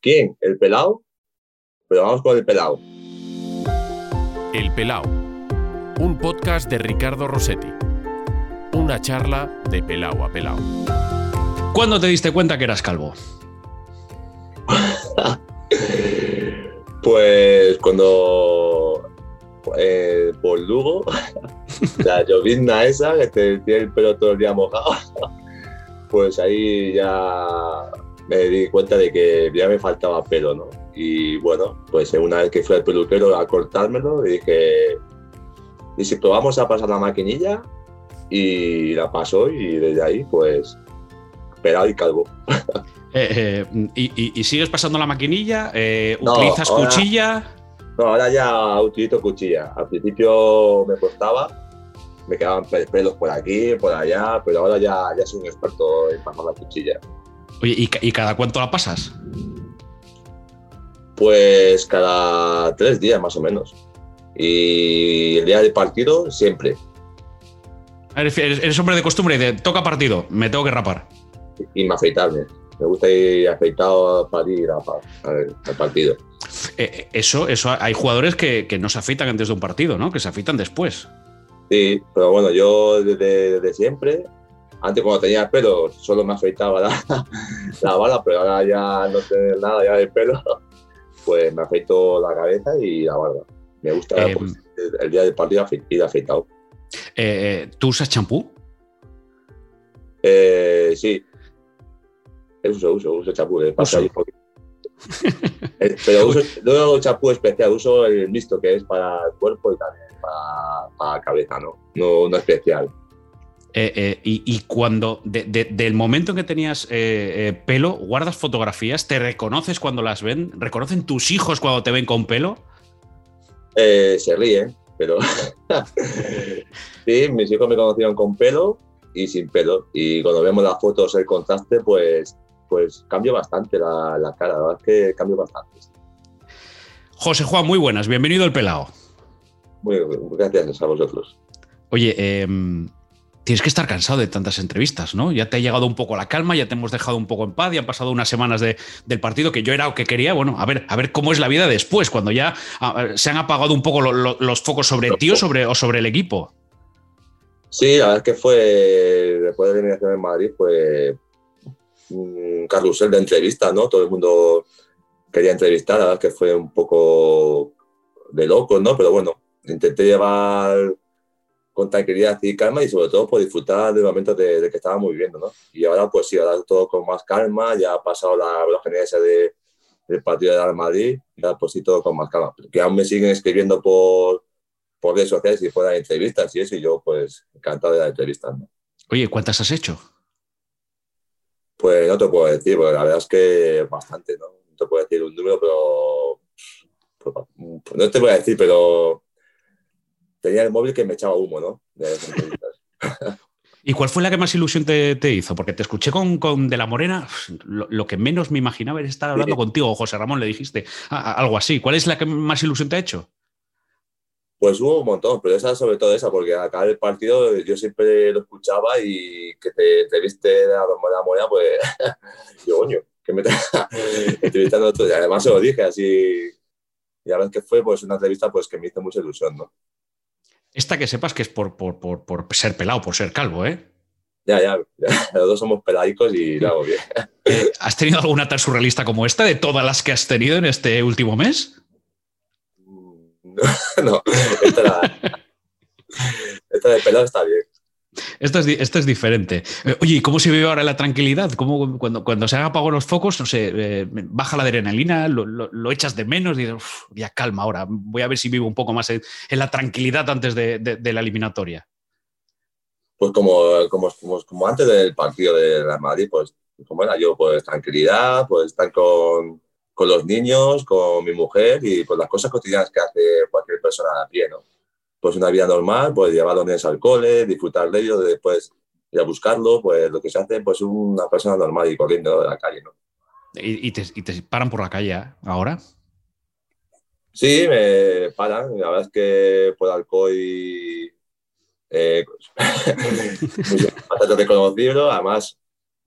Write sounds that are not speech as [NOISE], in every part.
¿Quién? ¿El pelado? Pero vamos con el pelado. El Pelao, un podcast de Ricardo Rossetti. Una charla de pelao a pelao. ¿Cuándo te diste cuenta que eras calvo? [LAUGHS] Pues cuando eh, por Lugo, [LAUGHS] la llovizna esa, que te tiene el pelo todo el día mojado, [LAUGHS] pues ahí ya me di cuenta de que ya me faltaba pelo, ¿no? Y bueno, pues una vez que fui al peluquero a cortármelo, dije, ¿y si probamos a pasar la maquinilla? Y la pasó y desde ahí, pues, pelado y calvo. [LAUGHS] Eh, eh, y, y- y sigues pasando la maquinilla? Eh, No, ¿Utilizas ahora- cuchilla? No, ahora ya utilizo cuchilla. Al principio me costaba, me quedaban pe- pelos por aquí, por allá, pero ahora ya, ya soy un experto en pasar la cuchilla. Oye, ¿y, y cada cuánto la pasas? Pues cada tres días más o menos. Y el día del partido siempre. Eres, eres- hombre de costumbre, de toca partido, me tengo que rapar. Y me afeitarme. Me gusta ir afeitado para ir a- a- al al partido. Eh, eh, eso, eso, hay jugadores que, que no se afeitan antes de un partido, ¿no? Que se afeitan después. Sí, pero bueno, yo desde, desde siempre, antes cuando tenía el pelo, solo me afeitaba la, [LAUGHS] la bala, pero ahora ya no tener nada ya del pelo, [LAUGHS] pues me afeito la cabeza y la barba. Me gusta Eh, pues, el, día del partido ir afeitado. Eh, eh, ¿Tú usas champú? Eh, sí, uso, uso, uso chapú. [LAUGHS] eh, Uso. pero uso, no hago chapú especial, uso el mixto que es para el cuerpo y también para, para la cabeza, ¿no? No, no especial. Eh, eh, y, y cuando, de- de- del momento en que tenías eh, eh, pelo, guardas fotografías, te reconoces cuando las ven, reconocen tus hijos cuando te ven con pelo. Eh, se ríen, pero [LAUGHS] sí, mis hijos me conocieron con pelo y sin pelo. Y cuando vemos las fotos, el contraste, pues, pues cambia bastante la, la cara. La verdad es que cambia bastante. José Juan, muy buenas, bienvenido al Pelao. Muy, gracias a vosotros. Oye, em, tienes que estar cansado de tantas entrevistas, ¿no? Ya te ha llegado un poco la calma, ya te hemos dejado un poco en paz, ya han pasado unas semanas de- del partido que yo era lo que quería. Bueno, a ver, a ver cómo es la vida después, cuando ya se han apagado un poco lo- lo- los focos sobre ti o sobre, o sobre el equipo. Sí, verdad es que fue, después de la eliminación en Madrid, fue un carrusel de entrevistas, ¿no? Todo el mundo quería entrevistar, verdad es que fue un poco de locos, ¿no? Pero bueno, intenté llevar con tranquilidad y calma y sobre todo por disfrutar del momento de, de que estábamos viviendo, ¿no? Y ahora pues sí, ahora todo con más calma, ya ha pasado la esa de, del partido de Real Madrid, ya pues sí, todo con más calma. Que aún me siguen escribiendo por, por redes sociales y fuera de entrevistas y eso, y yo pues encantado de las entrevistas, ¿no? Oye, ¿cuántas has hecho? Pues no te puedo decir, porque la verdad es que bastante, ¿no? No te puedo decir un número, pero... pues, no te voy a decir, pero tenía el móvil que me echaba humo, ¿no? De las entrevistas. [LAUGHS] ¿Y cuál fue la que más ilusión te, te hizo? Porque te escuché con, con De la Morena, lo, lo que menos me imaginaba era estar hablando Sí. contigo, José Ramón, le dijiste algo así. ¿Cuál es la que más ilusión te ha hecho? Pues hubo un montón, pero esa sobre todo esa, porque al acabar el partido yo siempre lo escuchaba y que te entreviste a la Morena, pues [LAUGHS] yo, coño, que me está [LAUGHS] entrevistando tú. Y además se lo dije así, y la es que fue pues una entrevista pues que me hizo mucha ilusión, ¿no? Esta que sepas que es por, por, por, por ser pelado, por ser calvo, ¿eh? Ya, ya, ya, los dos somos peladicos y lo hago bien. [LAUGHS] Eh, ¿Has tenido alguna tan surrealista como esta de todas las que has tenido en este último mes? No, [LAUGHS] no, esta, la- esta de pelado está bien. Esto es, esto es diferente. Eh, Oye, ¿y cómo se vive ahora la tranquilidad? ¿Cómo, cuando, cuando se han apagado los focos, no sé, eh, baja la adrenalina, lo, echas de menos y dices, "Uf, ya calma ahora, voy a ver si vivo un poco más en, la tranquilidad antes de, de- la eliminatoria. Pues como, como, como, antes del partido de la Madrid, pues como era yo, pues tranquilidad, pues estar con, con los niños, con mi mujer y pues las cosas cotidianas que hace cualquier persona a pie, ¿no? Pues una vida normal, pues llevar a los niños al cole, disfrutar de ellos, después ir a buscarlos, pues lo que se hace, pues una persona normal y corriendo ¿no? de la calle, ¿no? Y, y te, y te paran por la calle ¿eh? ahora. Sí, me paran. La verdad es que por Alcoy eh, [LAUGHS] pues, [LAUGHS] bastante reconocido. Además,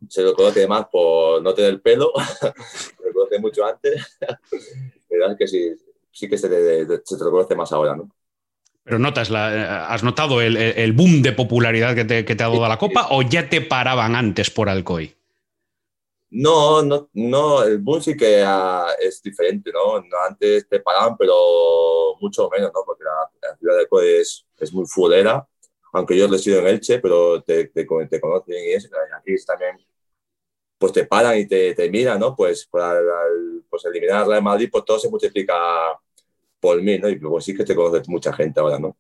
se lo conoce más por no tener pelo. [LAUGHS] Se lo conoce mucho antes. la verdad es que sí, sí que se te, se te reconoce más ahora, ¿no? Pero notas la, ¿has notado el, el, boom de popularidad que te, que te ha dado la Copa o ya te paraban antes por Alcoy? No, no, no, el boom sí que uh, es diferente, ¿no? Antes te paraban, pero mucho menos, ¿no? Porque la, la ciudad de Alcoy es, es muy fulera, aunque yo resido en Elche, pero te, te, te conocen y eso. Aquí también, pues te paran y te, te miran, ¿no? Pues, para, pues eliminar a Real Madrid, pues todo se multiplica por mí, ¿no? Y luego sí que te conoce mucha gente ahora, ¿no?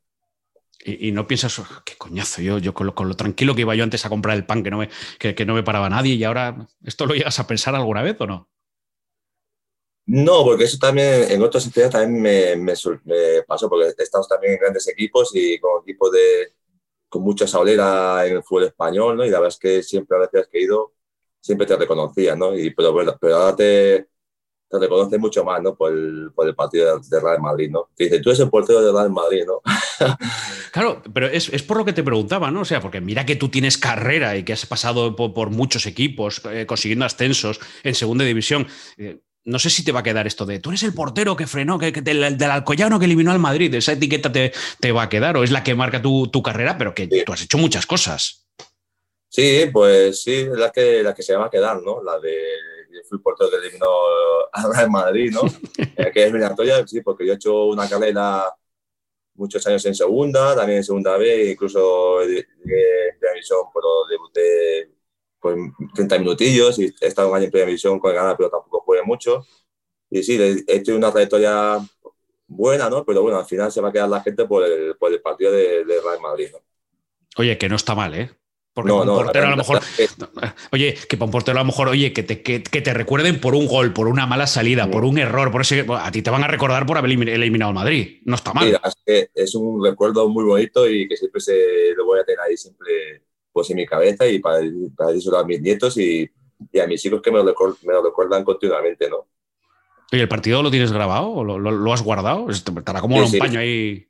Y, y no piensas, oh, qué coñazo, yo, yo con lo, con lo, tranquilo que iba yo antes a comprar el pan, que no, me, que, que no me paraba nadie, y ahora, ¿esto lo llegas a pensar alguna vez o no? No, porque eso también en otros sitios también me, me, me, pasó, porque estamos también en grandes equipos y con equipos de, con mucha saulera en el fútbol español, ¿no? Y la verdad es que siempre a veces que he ido, siempre te reconocía, ¿no? Y, pero bueno, pero ahora te, te reconoce mucho más, ¿no? Por el, por el partido de Real Madrid, ¿no? Te dice, tú eres el portero de Real Madrid, ¿no? [LAUGHS] claro, pero es, es, por lo que te preguntaba, ¿no? O sea, porque mira que tú tienes carrera y que has pasado por, por muchos equipos, eh, consiguiendo ascensos en segunda división. Eh, no sé si te va a quedar esto de tú eres el portero que frenó, que, que del, del, Alcoyano que eliminó al Madrid. Esa etiqueta te, te, va a quedar o es la que marca tu, tu carrera, pero que sí. tú has hecho muchas cosas. Sí, pues sí, es la que, la que se va a quedar, ¿no? La de fui portero que eliminó al Real Madrid, ¿no? [LAUGHS] que es eliminatoria, sí, porque yo he hecho una carrera muchos años en segunda, también en segunda B, incluso en primera división, pero debuté pues 30 minutillos y he estado un año en primera división con el ganar, pero tampoco jugué mucho. Y sí, he hecho una trayectoria buena, ¿no? Pero bueno, al final se va a quedar la gente por el, por el partido de, de Real Madrid, ¿no? Oye, que no está mal, ¿eh? Porque no, no, un portero a lo mejor. Que... Oye, que para un portero a lo mejor, oye, que te, que, que te recuerden por un gol, por una mala salida, sí. por un error, por ese. A ti te van a recordar por haber eliminado al Madrid. No está mal. Sí, es, que es un recuerdo muy bonito y que siempre se lo voy a tener ahí siempre pues, en mi cabeza y para, para eso a mis nietos y, y, a mis hijos que me lo, recuerdan, me lo recuerdan continuamente, ¿no? ¿Y el partido lo tienes grabado lo, lo has guardado? Estará como sí, un paño ahí.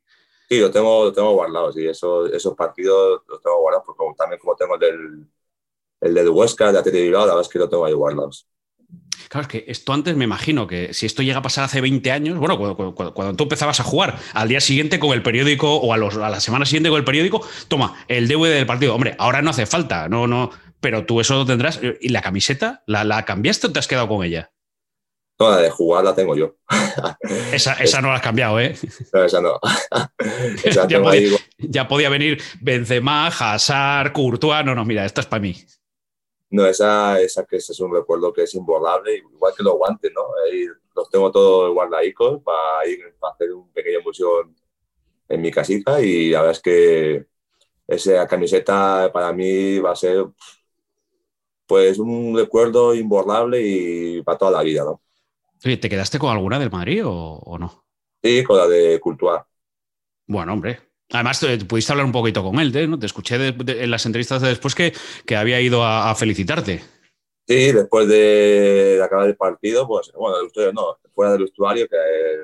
Sí, lo tengo, lo tengo guardado, sí, eso, esos partidos los tengo guardados, porque también como tengo el del, el del Huesca, el de Atleti Bilbao, la verdad es que lo tengo ahí guardados. Claro, es que esto antes me imagino que si esto llega a pasar hace 20 años, bueno, cuando, cuando, cuando tú empezabas a jugar al día siguiente con el periódico o a, los, a, la semana siguiente con el periódico, toma, el DVD del partido. Hombre, ahora no hace falta, no, no, pero tú eso lo tendrás. ¿Y la camiseta? ¿La, la cambiaste o te has quedado con ella? No, la de jugar la tengo yo. [LAUGHS] Esa, esa no la has cambiado, ¿eh? No, esa no. [LAUGHS] esa ya, podía, ya, podía, venir Benzema, Hazard, Courtois. No, no, mira, esta es para mí. No, esa, esa que ese es un recuerdo que es imborrable, igual que los guantes, ¿no? Ahí los tengo todos guardadicos para ir para hacer un pequeño museo en mi casita y la verdad es que esa camiseta para mí va a ser pues un recuerdo imborrable y para toda la vida, ¿no? Oye, ¿te quedaste con alguna del Madrid o, o no? Sí, con la de Courtois. Bueno, hombre, Además, te, pudiste hablar un poquito con él, ¿eh? ¿no? Te escuché de, de, en las entrevistas de después que, que había ido a, a, felicitarte. Sí, después de, de, acabar el partido, pues, bueno, del vestuario no, fuera del vestuario, que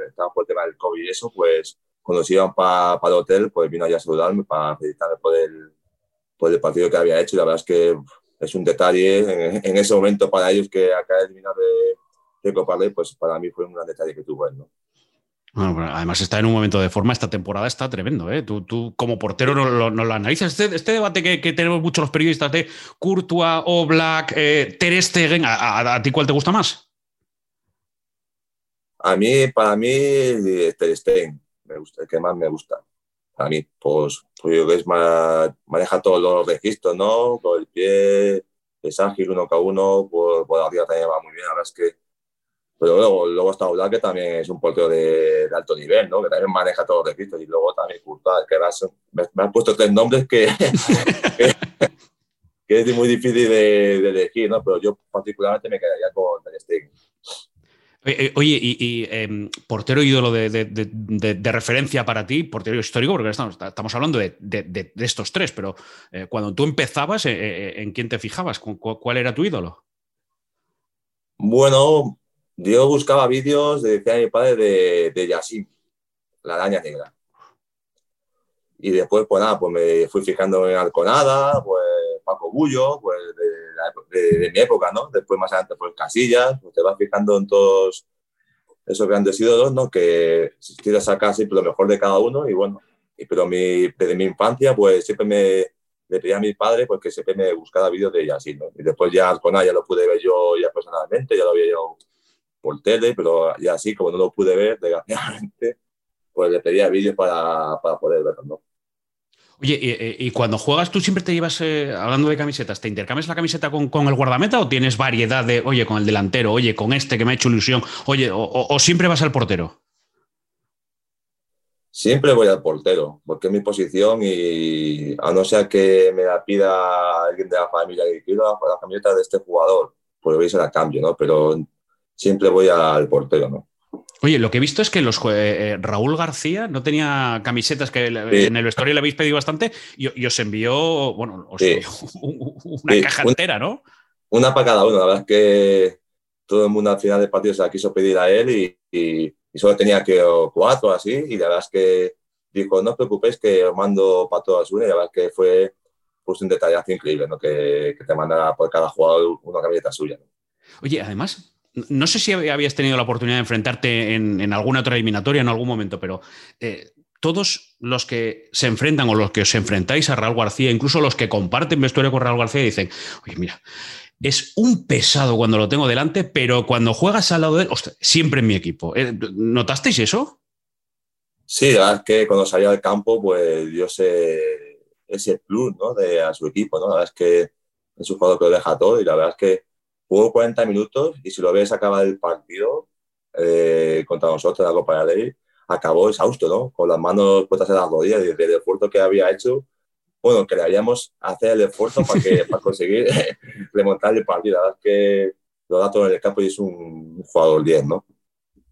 estaba por el tema del COVID y eso, pues, cuando se iban para pa el hotel, pues vino allá a saludarme para felicitarme por el, por el partido que había hecho. Y la verdad es que es un detalle en, en ese momento para ellos que acaba de eliminar de, de Copa Rey, pues para mí fue un gran detalle que tuvo él, ¿no? Bueno, además está en un momento de forma, esta temporada está tremendo. ¿eh? Tú, tú, como portero no, no, no lo analizas. Este, este debate que, que, tenemos muchos los periodistas de Courtois, Oblak, eh, Ter Stegen, ¿a, a, ¿a, ti cuál te gusta más? A mí, para mí, Ter Stegen, me gusta, el que más me gusta. A mí, pues, pues yo que es más, maneja todos los registros, ¿no? Con el pie, es ágil, uno cada uno, por, por arriba también va muy bien. Ahora es que pero luego, luego está Oblak, que también es un portero de, de, alto nivel, ¿no? que también maneja todos los registros. Y luego también Courtois, que me, me, han puesto tres nombres que, [LAUGHS] que, que, es muy difícil de, de, elegir, ¿no? pero yo particularmente me quedaría con Ter Stegen. Oye, y, y eh, portero ídolo de, de, de, de, referencia para ti, portero histórico, porque estamos, estamos hablando de, estos tres, pero eh, cuando tú empezabas, eh, eh ¿en quién te fijabas? ¿Cuál era tu ídolo? Bueno, yo buscaba vídeos, decía mi padre, de, de Yasin, la araña negra. Y después, pues nada, pues me fui fijando en Alconada, pues Paco Bullo, pues de, mi época, ¿no? Después más adelante pues Casillas, pues te vas fijando en todos esos grandes ídolos, ¿no? Que quieres sacar siempre lo mejor de cada uno y bueno, y, pero mi, desde mi infancia pues siempre me le pedí a mi padre porque siempre me buscaba vídeos de ella así, ¿no? Y después ya con ya lo pude ver yo ya personalmente, ya lo había yo por tele, pero ya así como no lo pude ver, [LAUGHS] desgraciadamente, pues le pedía vídeos para, para poder verlo, ¿no? Oye, y, cuando juegas, tú siempre te llevas, eh, hablando de camisetas, ¿te intercambias la camiseta con, con, el guardameta o tienes variedad de, oye, con el delantero, oye, con este que me ha hecho ilusión, oye, o, siempre vas al portero? Siempre voy al portero, porque es mi posición y a no ser que me la pida alguien de la familia que quiero la, camiseta de este jugador, pues voy a ser a cambio, ¿no? Pero siempre voy al portero, ¿no? Oye, lo que he visto es que los eh, eh, Raúl García no tenía camisetas que en el vestuario le habéis pedido bastante y, os envió, bueno, os envió [LAUGHS] una caja entera, ¿no? Una para cada uno. La verdad es que todo el mundo al final del partido se la quiso pedir a él y, solo tenía que cuatro así y la verdad es que dijo, no os preocupéis que os mando para todas una y la verdad es que fue pues, un detallazo increíble, ¿no? Que, te mandara por cada jugador una camiseta suya. Oye, además, no sé si habías tenido la oportunidad de enfrentarte en, alguna otra eliminatoria en algún momento, pero eh, todos los que se enfrentan o los que os enfrentáis a Raúl García, incluso los que comparten vestuario con Raúl García, dicen, oye, mira, es un pesado cuando lo tengo delante, pero cuando juegas al lado de él, siempre en mi equipo. Eh, ¿Notasteis eso? Sí, la verdad es que cuando salía del campo, pues yo sé ese plus ¿no? de a su equipo, ¿no? La verdad es que es un jugador que lo deja todo y la verdad es que jugó 40 minutos y si lo ves acaba el partido eh, contra nosotros la Copa de Ley, acabó exhausto, ¿no? Con las manos puestas en las rodillas desde el esfuerzo que había hecho. Bueno, que le haríamos hacer el esfuerzo para, que, [LAUGHS] para conseguir [LAUGHS] remontar el partido. La verdad es que lo da todo en el campo y es un jugador 10, ¿no?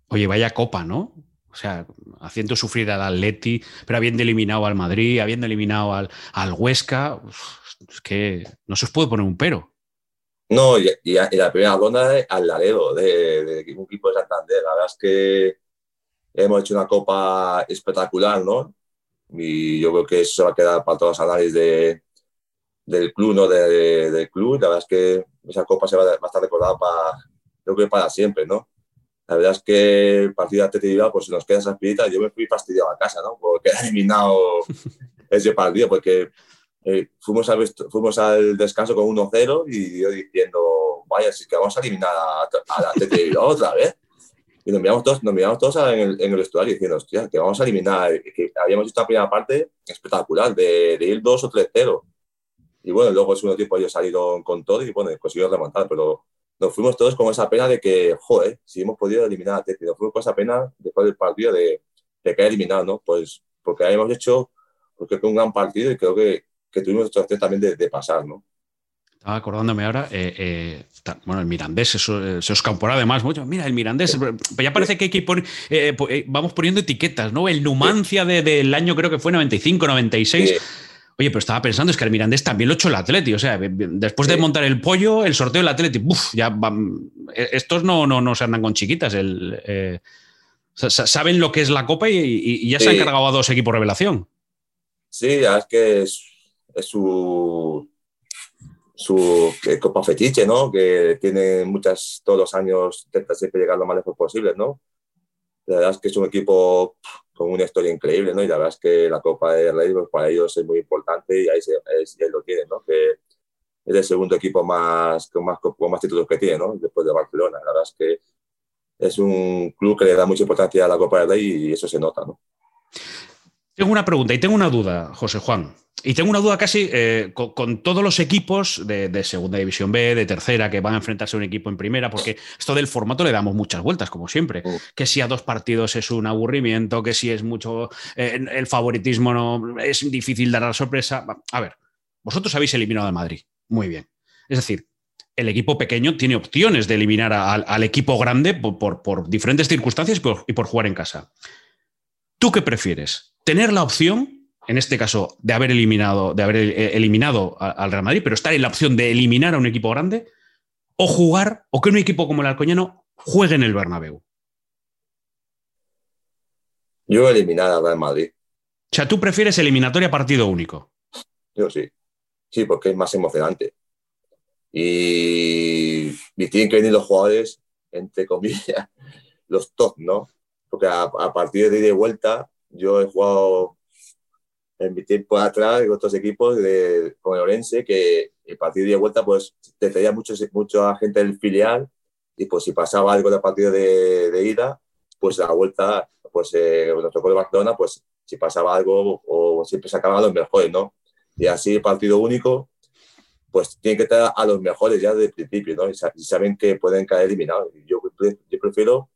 Oye, vaya copa, ¿no? O sea, haciendo sufrir al Atleti, pero habiendo eliminado al Madrid, habiendo eliminado al, al Huesca, es que no se os puede poner un pero. No, y, la primera ronda al Laredo, de, de, un equipo de Santander. La verdad es que hemos hecho una copa espectacular, ¿no? Y yo creo que eso va a quedar para todos los análisis de, del club, ¿no? De, del club. La verdad es que esa copa se va, a estar recordada para, yo creo para siempre, ¿no? La verdad es que el partido de Atleti pues se nos queda esa espirita. Yo me fui fastidiado a casa, ¿no? Porque [LAUGHS] he eliminado ese partido, porque eh, fuimos, al, fuimos al descanso con 1-0 y yo diciendo, vaya, si que vamos a eliminar a, a la [LAUGHS] otra vez. Y nos miramos todos, nos miramos todos en el, en el vestuario diciendo, hostia, que vamos a eliminar, que habíamos visto la primera parte espectacular, de, de ir 2 o 3-0. Y bueno, luego el segundo tiempo ellos salieron con todo y bueno, consiguieron remontar, pero nos fuimos todos con esa pena de que, joder, si hemos podido eliminar a Teti, nos fuimos con esa pena después del partido de, de que eliminado, ¿no? Pues porque habíamos hecho, porque fue un gran partido y creo que, que tuvimos opción también de, pasar, ¿no? Estaba acordándome ahora, eh, eh, bueno, el Mirandés, eso, eh, se os camporá además mucho. Mira, el Mirandés, ya parece que hay que ir vamos poniendo etiquetas, ¿no? El Numancia del año creo que fue 95, 96. Oye, pero estaba pensando, es que el Mirandés también lo hecho el Atleti, o sea, después de montar el pollo, el sorteo del Atleti, uf, ya estos no, no, no se andan con chiquitas, el, saben lo que es la Copa y, ya se han cargado a dos equipos revelación. Sí, es que es su, su copa fetiche, ¿no? Que tiene muchas, todos los años intenta siempre llegar lo más lejos posible, ¿no? La verdad es que es un equipo con una historia increíble, ¿no? Y la verdad es que la Copa de Rey pues, para ellos es muy importante y ahí, se, lo tienen, ¿no? Que es el segundo equipo más con, más con más títulos que tiene, ¿no? Después de Barcelona. La verdad es que es un club que le da mucha importancia a la Copa de Rey y eso se nota, ¿no? Tengo una pregunta y tengo una duda, José Juan. Y tengo una duda casi eh, con, todos los equipos de, Segunda División B, de Tercera, que van a enfrentarse a un equipo en Primera, porque esto del formato le damos muchas vueltas, como siempre. Que si a dos partidos es un aburrimiento, que si es mucho eh, el favoritismo, no es difícil dar la sorpresa. A ver, vosotros habéis eliminado a Madrid. Muy bien. Es decir, el equipo pequeño tiene opciones de eliminar al equipo grande por, diferentes circunstancias y por jugar en casa. ¿Tú qué prefieres? ¿Tener la opción en este caso, de haber eliminado, de haber eh, eliminado al Real Madrid, pero estar en la opción de eliminar a un equipo grande, o jugar, o que un equipo como el Alcoñano juegue en el Bernabéu. Yo eliminar al Real Madrid. O sea, tú prefieres eliminatoria partido único. Yo sí. Sí, porque es más emocionante. Y, y tienen que venir los jugadores, entre comillas, [LAUGHS] los top, ¿no? Porque a, a partir de ida y vuelta, yo he jugado en mi tiempo atrás en otros equipos de, con el Orense, que a partir de y vuelta, pues te traía mucho, mucha gente del filial y pues si pasaba algo del partido de, de ida, pues la vuelta, pues eh, nos tocó de Barcelona, pues si pasaba algo o siempre sacaban a los mejores, ¿no? Y así partido único, pues tienen que estar a los mejores ya desde el principio, ¿no? Y, saben que pueden caer eliminados. Yo, yo prefiero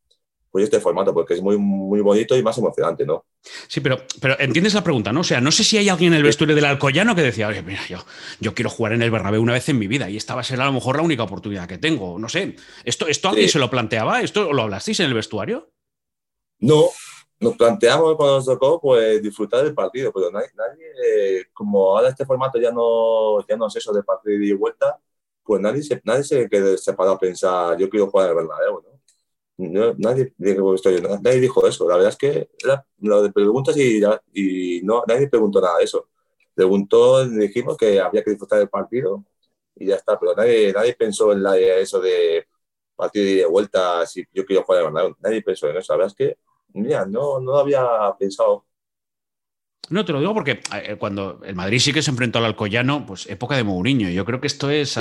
pues este formato, porque es muy, muy bonito y más emocionante, ¿no? Sí, pero, pero entiendes la pregunta, ¿no? O sea, no sé si hay alguien en el vestuario del Alcoyano que decía, oye, mira, yo, yo quiero jugar en el Bernabéu una vez en mi vida y esta va a ser a lo mejor la única oportunidad que tengo. No sé, ¿esto, esto alguien se lo planteaba? ¿Esto lo hablasteis en el vestuario? No, nos planteamos cuando nos tocó pues disfrutar del partido, pero nadie, nadie como ahora este formato ya no, ya no es eso de partido y vuelta, pues nadie se, nadie se, se paró a pensar, yo quiero jugar en el Bernabéu, ¿no? Nadie, dijo, nadie dijo eso. La verdad es que era lo de preguntas y, y no, nadie preguntó nada de eso. Preguntó, dijimos que había que disfrutar del partido y ya está, pero nadie, nadie pensó en la, eso de partido y de vuelta, si yo quiero jugar verdad. Nadie pensó en eso. La verdad es que, mira, no, no había pensado. No, te lo digo porque eh, cuando el Madrid sí que se enfrentó al Alcoyano, pues época de Mourinho. Yo creo que esto es.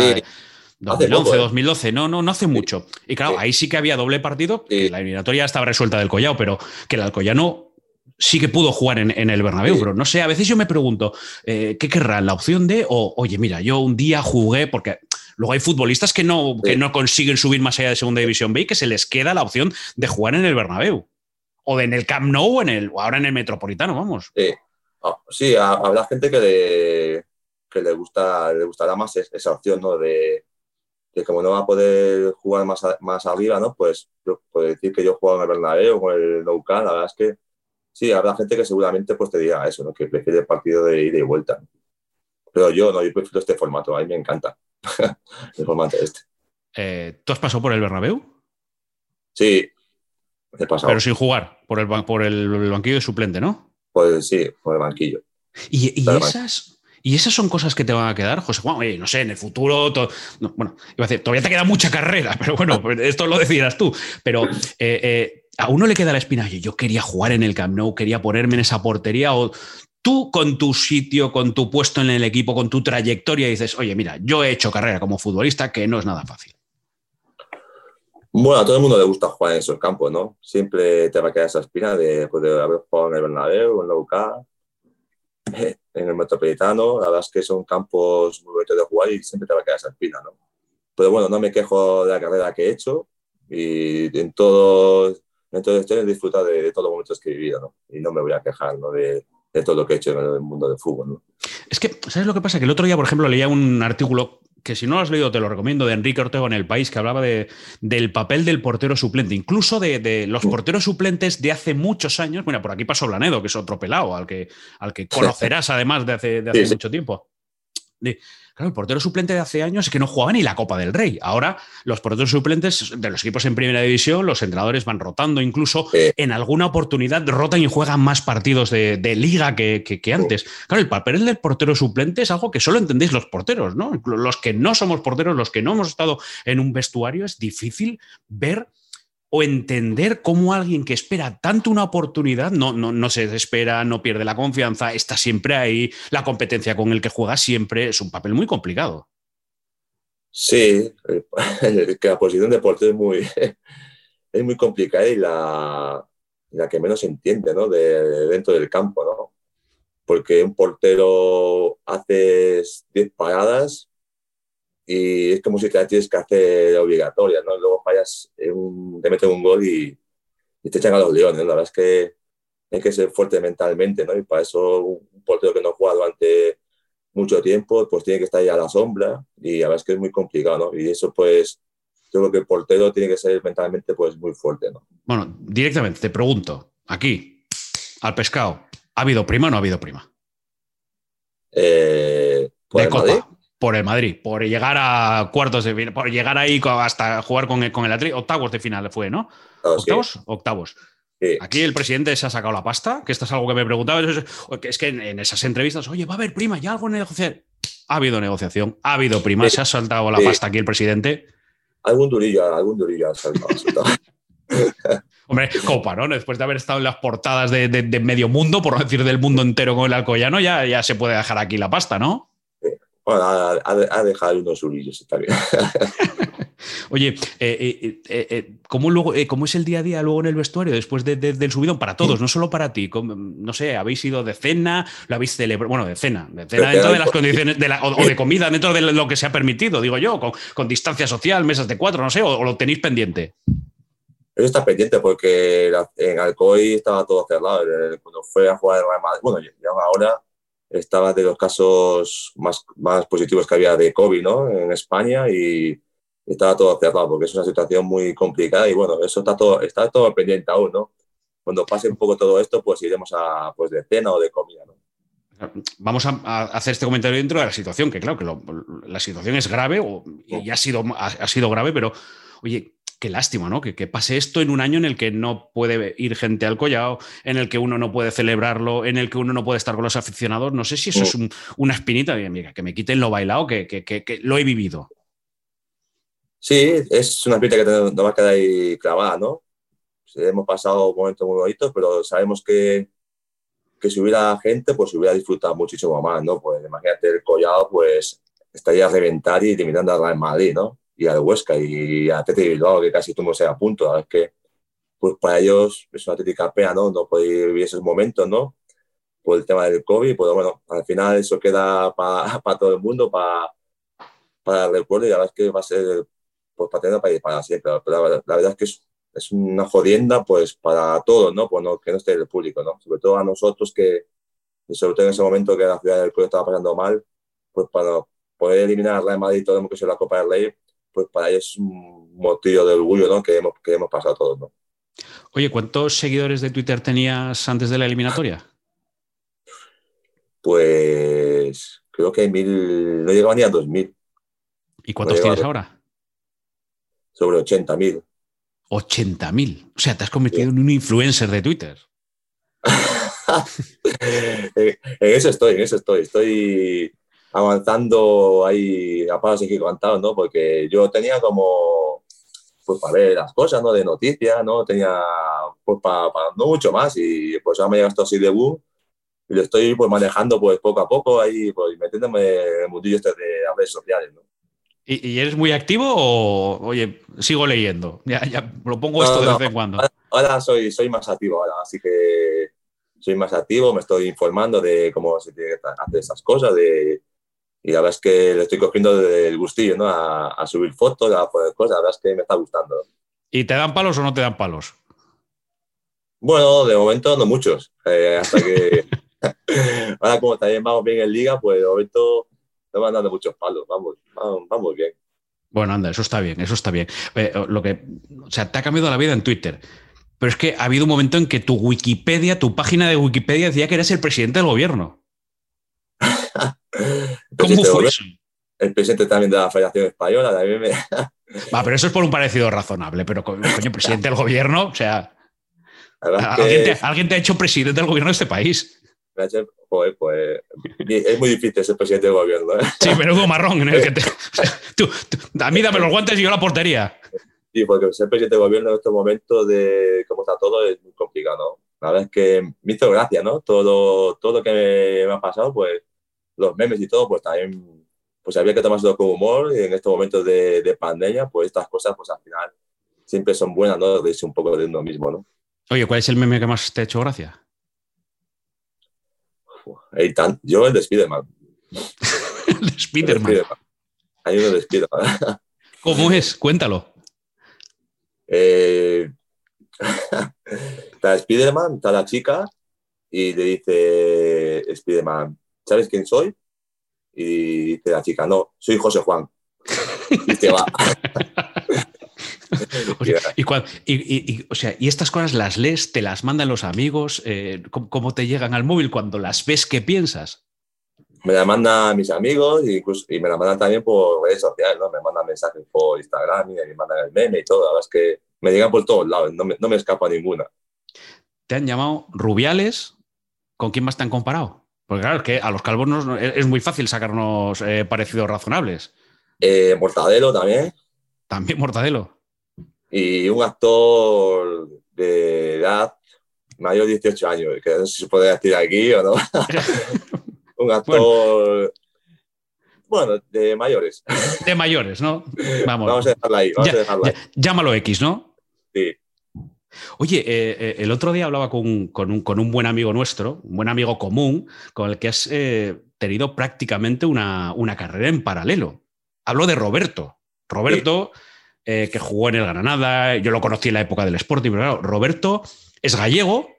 2011, 2012, ¿eh? no, no, no hace mucho. Y claro, ahí sí que había doble partido, la eliminatoria estaba resuelta del Collao, pero que el Alcoyano sí que pudo jugar en, el Bernabéu, pero no sé, a veces yo me pregunto, eh, ¿qué querrán? ¿La opción de, o oye, mira, yo un día jugué, porque luego hay futbolistas que no, que no consiguen subir más allá de Segunda División B y que se les queda la opción de jugar en el Bernabéu, o en el Camp Nou o, en el, o ahora en el Metropolitano, vamos. Sí, ah, habrá gente que le, que le, gusta, le gustará más esa opción, ¿no? De, que como no va a poder jugar más, más arriba, ¿no? Pues yo puedo decir que yo juego en el Bernabéu o en el Nou la verdad es que sí, habrá gente que seguramente pues te diga eso, ¿no? Que prefiere el partido de ida y vuelta. Pero yo no, yo prefiero este formato, a mí me encanta [LAUGHS] el formato este. Eh, ¿Tú has pasado por el Bernabéu? Sí, he pasado. Pero sin jugar, por el, por el banquillo de suplente, ¿no? Pues sí, por el banquillo. ¿Y, y esas, y esas son cosas que te van a quedar, José Juan. Oye, no sé, en el futuro. bueno, iba a decir, todavía te queda mucha carrera, pero bueno, [LAUGHS] pues esto lo decidirás tú. Pero eh, eh, a uno le queda la espina, yo quería jugar en el Camp Nou, quería ponerme en esa portería, o tú con tu sitio, con tu puesto en el equipo, con tu trayectoria, dices, oye, mira, yo he hecho carrera como futbolista, que no es nada fácil. Bueno, a todo el mundo le gusta jugar en esos campos, ¿no? Siempre te va a quedar esa espina de, pues, haber jugado en el Bernabéu, en la UK, en el Metropolitano. La verdad es que son campos muy bonitos de jugar y siempre te va a quedar esa espina, ¿no? Pero bueno, no me quejo de la carrera que he hecho y en en todo esto he disfrutado de, todos los momentos que he vivido, ¿no? Y no me voy a quejar, ¿no? De, de todo lo que he hecho en el mundo del fútbol, ¿no? Es que, ¿sabes lo que pasa? Que el otro día, por ejemplo, leía un artículo que si no lo has leído te lo recomiendo, de Enrique Ortega en El País, que hablaba de, del papel del portero suplente, incluso de, los porteros suplentes de hace muchos años. Mira, por aquí pasó Blanedo, que es otro pelado, al que, al que conocerás además de hace, de hace mucho tiempo. Claro, el portero suplente de hace años es que no jugaba ni la Copa del Rey. Ahora, los porteros suplentes de los equipos en primera división, los entrenadores van rotando, incluso en alguna oportunidad rotan y juegan más partidos de, liga que, que, antes. Claro, el papel del portero suplente es algo que solo entendéis los porteros, ¿no? Los que no somos porteros, los que no hemos estado en un vestuario, es difícil ver o entender cómo alguien que espera tanto una oportunidad no, no, se desespera, no pierde la confianza, está siempre ahí, la competencia con el que juega siempre es un papel muy complicado. Sí, [LAUGHS] que la posición de portero es muy, [LAUGHS] es muy complicada y la, la que menos entiende ¿no? de, dentro del campo, ¿no? Porque un portero hace 10 paradas y es como si te la tienes que hacer obligatoria, ¿no? Luego fallas, te meten un gol y, te echan a los leones. La verdad es que hay que ser fuerte mentalmente, ¿no? Y para eso un portero que no juega durante mucho tiempo, pues tiene que estar ahí a la sombra y la verdad es que es muy complicado, ¿no? Y eso, pues, yo creo que el portero tiene que ser mentalmente, pues, muy fuerte, ¿no? Bueno, directamente te pregunto, aquí, al pescado, ¿ha habido prima o no ha habido prima? Eh, de Copa por el Madrid, por llegar a cuartos de final, por llegar ahí hasta jugar con el, con el Atlético, octavos de final fue, ¿no? Ah, ¿Octavos? Octavos. Aquí el presidente se ha sacado la pasta, que esto es algo que me preguntaba. Es que en, esas entrevistas, oye, va a haber prima, ya algo en el ha habido negociación, ha habido prima, se ha saltado la pasta aquí el presidente. Algún durillo, algún durillo ha saltado. [LAUGHS] Hombre, copa, ¿no? Después de haber estado en las portadas de, medio mundo, por no decir del mundo entero con el Alcoyano, ya, ya se puede dejar aquí la pasta, ¿no? Bueno, ha, dejado unos durillos, está bien. [LAUGHS] Oye, eh, eh, eh, ¿cómo, luego, ¿cómo es el día a día luego en el vestuario después del subidón? Para todos, no solo para ti. No sé, ¿habéis ido de cena? ¿Lo habéis celebrado? Bueno, de cena. De cena dentro de las condiciones, o, de comida dentro de lo que se ha permitido, digo yo, con, distancia social, mesas de cuatro, no sé, o, lo tenéis pendiente. Eso está pendiente porque en Alcoy estaba todo cerrado. Cuando fue a jugar el Real Madrid, bueno, ya ahora estaba de los casos más, más positivos que había de COVID ¿no? en España y estaba todo cerrado porque es una situación muy complicada y bueno, eso está todo, está todo pendiente aún, ¿no? Cuando pase un poco todo esto, pues iremos a pues de cena o de comida, ¿no? Vamos a, hacer este comentario dentro de la situación, que claro, que la situación es grave o, y ha sido, ha sido grave, pero oye, qué lástima, ¿no? Que, pase esto en un año en el que no puede ir gente al collao, en el que uno no puede celebrarlo, en el que uno no puede estar con los aficionados. No sé si eso es una espinita, mira, que me quiten lo bailado, que, lo he vivido. Sí, es una espinita que no va a quedar ahí clavada, ¿no? Hemos pasado momentos muy bonitos, pero sabemos que, que si hubiera gente, pues hubiera disfrutado muchísimo más, ¿no? Pues imagínate el collado, pues estaría a reventar y limitando a Real Madrid, ¿no? Y al Huesca y a Tete Bilbao, que casi todo se a punto. Es que pues para ellos es una auténtica pena, ¿no? No poder vivir esos momentos, ¿no? Por el tema del COVID, pues bueno, al final eso queda para, [LAUGHS] para todo el mundo, para, para el recuerdo y la verdad es que va a ser pues para tener para, siempre. Pero la, verdad es que es, es, una jodienda pues para todos, ¿no? Pues no, que no esté el público, ¿no? Sobre todo a nosotros que, y sobre todo en ese momento que la ciudad del pueblo estaba pasando mal, pues para poder eliminar a Real Madrid todo lo que sea la Copa del Rey, pues para ellos es un motivo de orgullo ¿no? que, hemos, que hemos pasado todos. ¿no? Oye, ¿cuántos seguidores de Twitter tenías antes de la eliminatoria? Pues creo que hay mil, no llegaban ni a dos mil. ¿Y cuántos tienes ahora? Sobre 80.000. 80.000. O sea, te has convertido en un influencer de Twitter. [LAUGHS] en eso estoy, en eso estoy. Estoy avanzando ahí a pasos aguantado ¿no? Porque yo tenía como, pues para ver las cosas, ¿no? De noticias, ¿no? Tenía, pues para, no mucho más y pues ahora me llega esto así de boom y lo estoy pues manejando pues poco a poco ahí, pues metiéndome en el mundillo este de las redes sociales, ¿no? ¿Y, eres muy activo o, oye, sigo leyendo? Ya, ya lo pongo esto de vez en cuando. Ahora, soy, soy más activo ahora, así que soy más activo, me estoy informando de cómo se tiene que hacer esas cosas, de, y la verdad es que le estoy cogiendo el gustillo, ¿no? A, subir fotos, a poner cosas, la verdad es que me está gustando. ¿Y te dan palos o no te dan palos? Bueno, de momento no muchos. Eh, hasta que [LAUGHS] ahora como también vamos bien en liga, pues de momento no van dando muchos palos. Vamos, vamos, bien. Bueno, anda, eso está bien, eso está bien. Eh, lo que, o sea, te ha cambiado la vida en Twitter. Pero es que ha habido un momento en que tu Wikipedia, tu página de Wikipedia decía que eres el presidente del gobierno. ¿Cómo fue eso? El presidente también de la Federación Española también me... [LAUGHS] Va, pero eso es por un parecido razonable, pero coño, [LAUGHS] presidente del gobierno, o sea... ¿alguien, te, ha hecho presidente del gobierno de este país? Joder, pues es muy difícil ser presidente del gobierno. ¿eh? Sí, menudo [LAUGHS] marrón en el que te... Tú, a mí dame los guantes y yo la portería. Sí, porque ser presidente del gobierno en estos momentos de cómo está todo es muy complicado. La verdad es que me hizo gracia, ¿no? Todo, todo lo que me ha pasado, pues los memes y todo, pues también pues había que tomárselo con humor y en estos momentos de, de, pandemia, pues estas cosas, pues al final siempre son buenas, ¿no? Reírse un poco de uno mismo, ¿no? Oye, ¿cuál es el meme que más te ha hecho gracia? Tan, yo [LAUGHS] el de Spiderman. el de Spiderman. Hay uno de Spiderman. [LAUGHS] ¿Cómo es? Cuéntalo. Eh, [LAUGHS] está Spiderman, está la chica y le dice Spiderman, ¿sabes quién soy? Y dice la chica, no, soy José Juan. y te va. [LAUGHS] y, o sea, y estas cosas las lees, te las mandan los amigos, eh, ¿cómo, te llegan al móvil cuando las ves? ¿Qué piensas? Me las mandan mis amigos y, y me las mandan también por redes sociales, ¿no? Me mandan mensajes por Instagram y me mandan el meme y todo. La verdad es que me llegan por todos lados, no me, no me escapa ninguna. ¿Te han llamado Rubiales? ¿Con quién más te han comparado? Porque claro, es que a los calvos es muy fácil sacarnos eh, parecidos razonables. Eh, Mortadelo también. También Mortadelo. Y un actor de edad mayor de 18 años, que no sé si se puede decir aquí o no. [LAUGHS] un actor, bueno, de mayores. De mayores, ¿no? [LAUGHS] Vamos. Vamos a dejarla ahí, vamos Ya- a dejarla ahí. llámalo X, ¿no? Sí. Oye, eh, eh, el otro día hablaba con, con un, con un buen amigo nuestro, un buen amigo común, con el que has eh, tenido prácticamente una, una carrera en paralelo. Hablo de Roberto. Roberto, eh, que jugó en el Granada, yo lo conocí en la época del Sporting, pero claro, Roberto es gallego,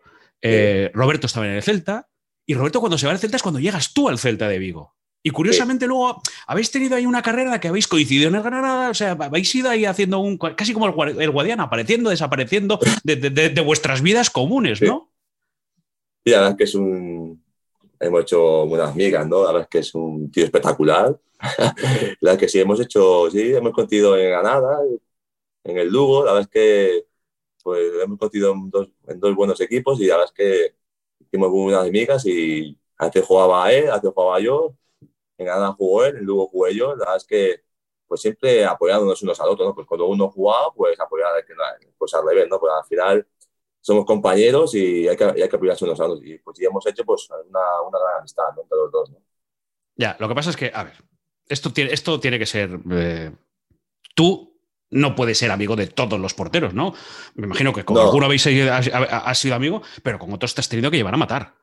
Roberto estaba en el Celta, y Roberto cuando se va al Celta es cuando llegas tú al Celta de Vigo. Y curiosamente luego habéis tenido ahí una carrera que habéis coincidido en el Granada, o sea, habéis ido ahí haciendo un, casi como el, el Guadiana, apareciendo, desapareciendo de, de- de- de vuestras vidas comunes, ¿no? Y la verdad es que es un. Hemos hecho buenas migas, ¿no? La verdad es que es un tío espectacular. [LAUGHS] la verdad es que sí, hemos hecho. Sí, hemos coincidido en Granada, en el Lugo. La verdad es que pues hemos coincidido en dos, en dos buenos equipos y la verdad es que hicimos buenas migas y a veces jugaba él, a veces jugaba yo. En Granada jugó él, en Lugo jugué yo. La verdad es que pues siempre apoyándonos unos al otro, ¿no? Pues cuando uno jugaba, pues apoyar al pues al revés, ¿no? Pues al final somos compañeros y hay que, hay que apoyarse unos a otros. Y pues ya hemos hecho pues una, una gran amistad ¿no? entre los dos. ¿no? Ya, lo que pasa es que, a ver, esto tiene, esto tiene que ser. eh, tú no puedes ser amigo de todos los porteros, ¿no? Me imagino que con No. alguno habéis sido, has, has sido amigo, pero con otros te has tenido que llevar a matar.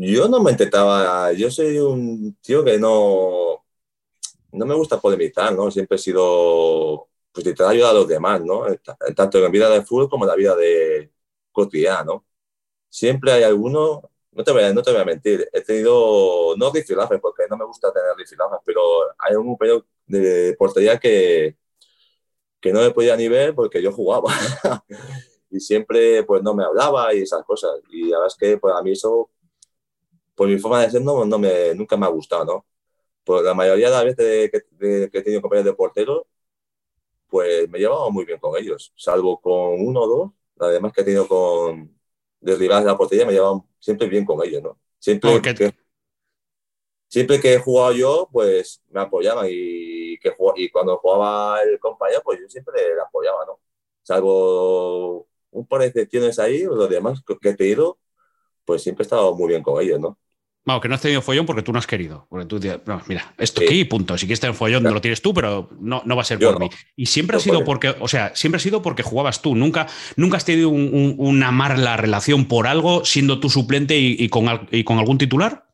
Yo no me intentaba, yo soy un tío que no, no me gusta polemizar, ¿no? Siempre he sido, pues intentar ayudar a los demás, ¿no? Tanto en la vida de fútbol como en la vida de cotidiana, ¿no? Siempre hay alguno, no te voy no te voy a mentir, he tenido, no rifirrafes, porque no me gusta tener rifirrafes, pero hay un periodo de portería que, que no me podía ni ver porque yo jugaba. [LAUGHS] y siempre, pues, no me hablaba y esas cosas. Y la verdad es que, pues, a mí eso por mi forma de ser no, no me, nunca me ha gustado, ¿no? Pues la mayoría de las veces que, de- que he tenido compañeros de portero, pues me he llevado muy bien con ellos, salvo con uno o dos, además que he tenido con de rivales de la portería, me he llevado siempre bien con ellos, ¿no? Siempre, Porque- que, siempre que he jugado yo, pues me apoyaban y, que, y cuando jugaba el compañero, pues yo siempre le apoyaba, ¿no? Salvo un par de excepciones ahí, los demás que he tenido, pues siempre he estado muy bien con ellos, ¿no? Vamos, que no has tenido follón porque tú no has querido. Porque tú dices, no, mira, esto Sí. aquí, punto. Si quieres tener follón, Claro. lo tienes tú, pero no, no va a ser Yo por no. mí. Y siempre ha sido porque, o sea, siempre ha sido porque jugabas tú. Nunca, nunca has tenido un- un- una mala relación por algo siendo tú suplente y, y con, al- y con algún titular.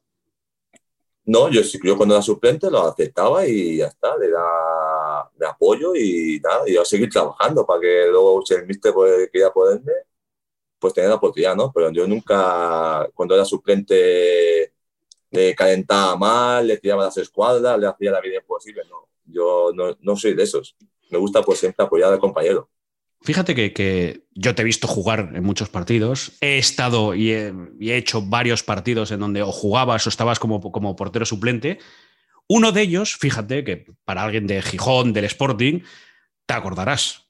No, yo, cuando era suplente lo aceptaba y ya está, le da de apoyo y nada, y a seguir trabajando para que luego si el mister pues, quería ponerme, pues tener la oportunidad, ¿no? Pero yo nunca, cuando era suplente, le calentaba mal, le tiraba las escuadras, le hacía la vida imposible, no. Yo no, no soy de esos. Me gusta pues siempre apoyar al compañero. Fíjate que, que yo te he visto jugar en muchos partidos. He estado y he, hecho varios partidos en donde o jugabas o estabas como, como portero suplente. Uno de ellos, fíjate que para alguien de Gijón, del Sporting, te acordarás.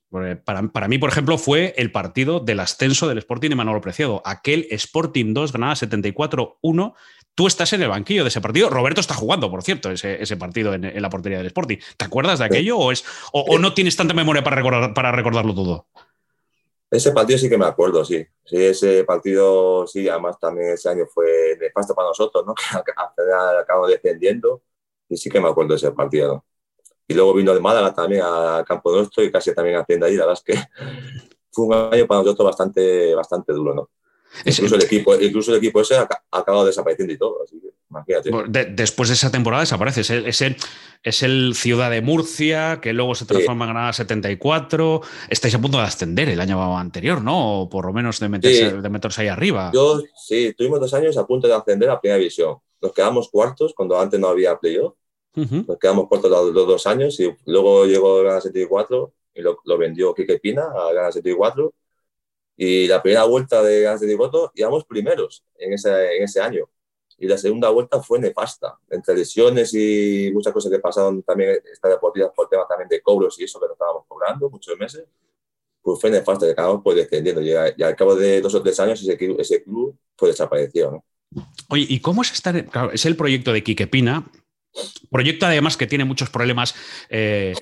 Para, para mí, por ejemplo, fue el partido del ascenso del Sporting de Manolo Preciado. Aquel Sporting 2, Granada 74-1. Tú estás en el banquillo de ese partido. Roberto está jugando, por cierto, ese, ese partido en, en la portería del Sporting. ¿Te acuerdas de aquello o, es, o, o no tienes tanta memoria para, recordar, para recordarlo todo? Ese partido sí que me acuerdo, sí. Sí, ese partido, sí, además también ese año fue nefasto para nosotros, ¿no? [LAUGHS] Que al final acabamos descendiendo y sí que me acuerdo de ese partido, ¿no? Y luego vino el Málaga también al campo nuestro y casi también haciendo ahí. La verdad es que [LAUGHS] fue un año para nosotros bastante, bastante duro, ¿no? Incluso el equipo, incluso el equipo ese ha acabado desapareciendo y todo, así que imagínate. De- después de esa temporada desaparece. Es el, es, el, es el Ciudad de Murcia, que luego se transforma en Granada 74. Estáis a punto de ascender el año anterior, ¿no? O por lo menos de meterse, Sí. de meterse ahí arriba. Yo, sí, tuvimos dos años a punto de ascender a Primera División. Nos quedamos cuartos cuando antes no había playoff. Ujú. nos quedamos cortos los, los dos años y luego llegó Gana 74 y lo, lo vendió Quique Pina a Gana 74 y la primera vuelta de Gana 74 íbamos primeros en ese, en ese año y la segunda vuelta fue nefasta entre lesiones y muchas cosas que pasaron también esta deportiva por temas también de cobros y eso que no estábamos cobrando muchos meses pues fue nefasta acabamos pues descendiendo y, a- y al cabo de dos o tres años ese, ese club pues desapareció ¿no? Oye, ¿y cómo es estar? Claro, es el proyecto de Quique Pina, proyecto además que tiene muchos problemas. Eh,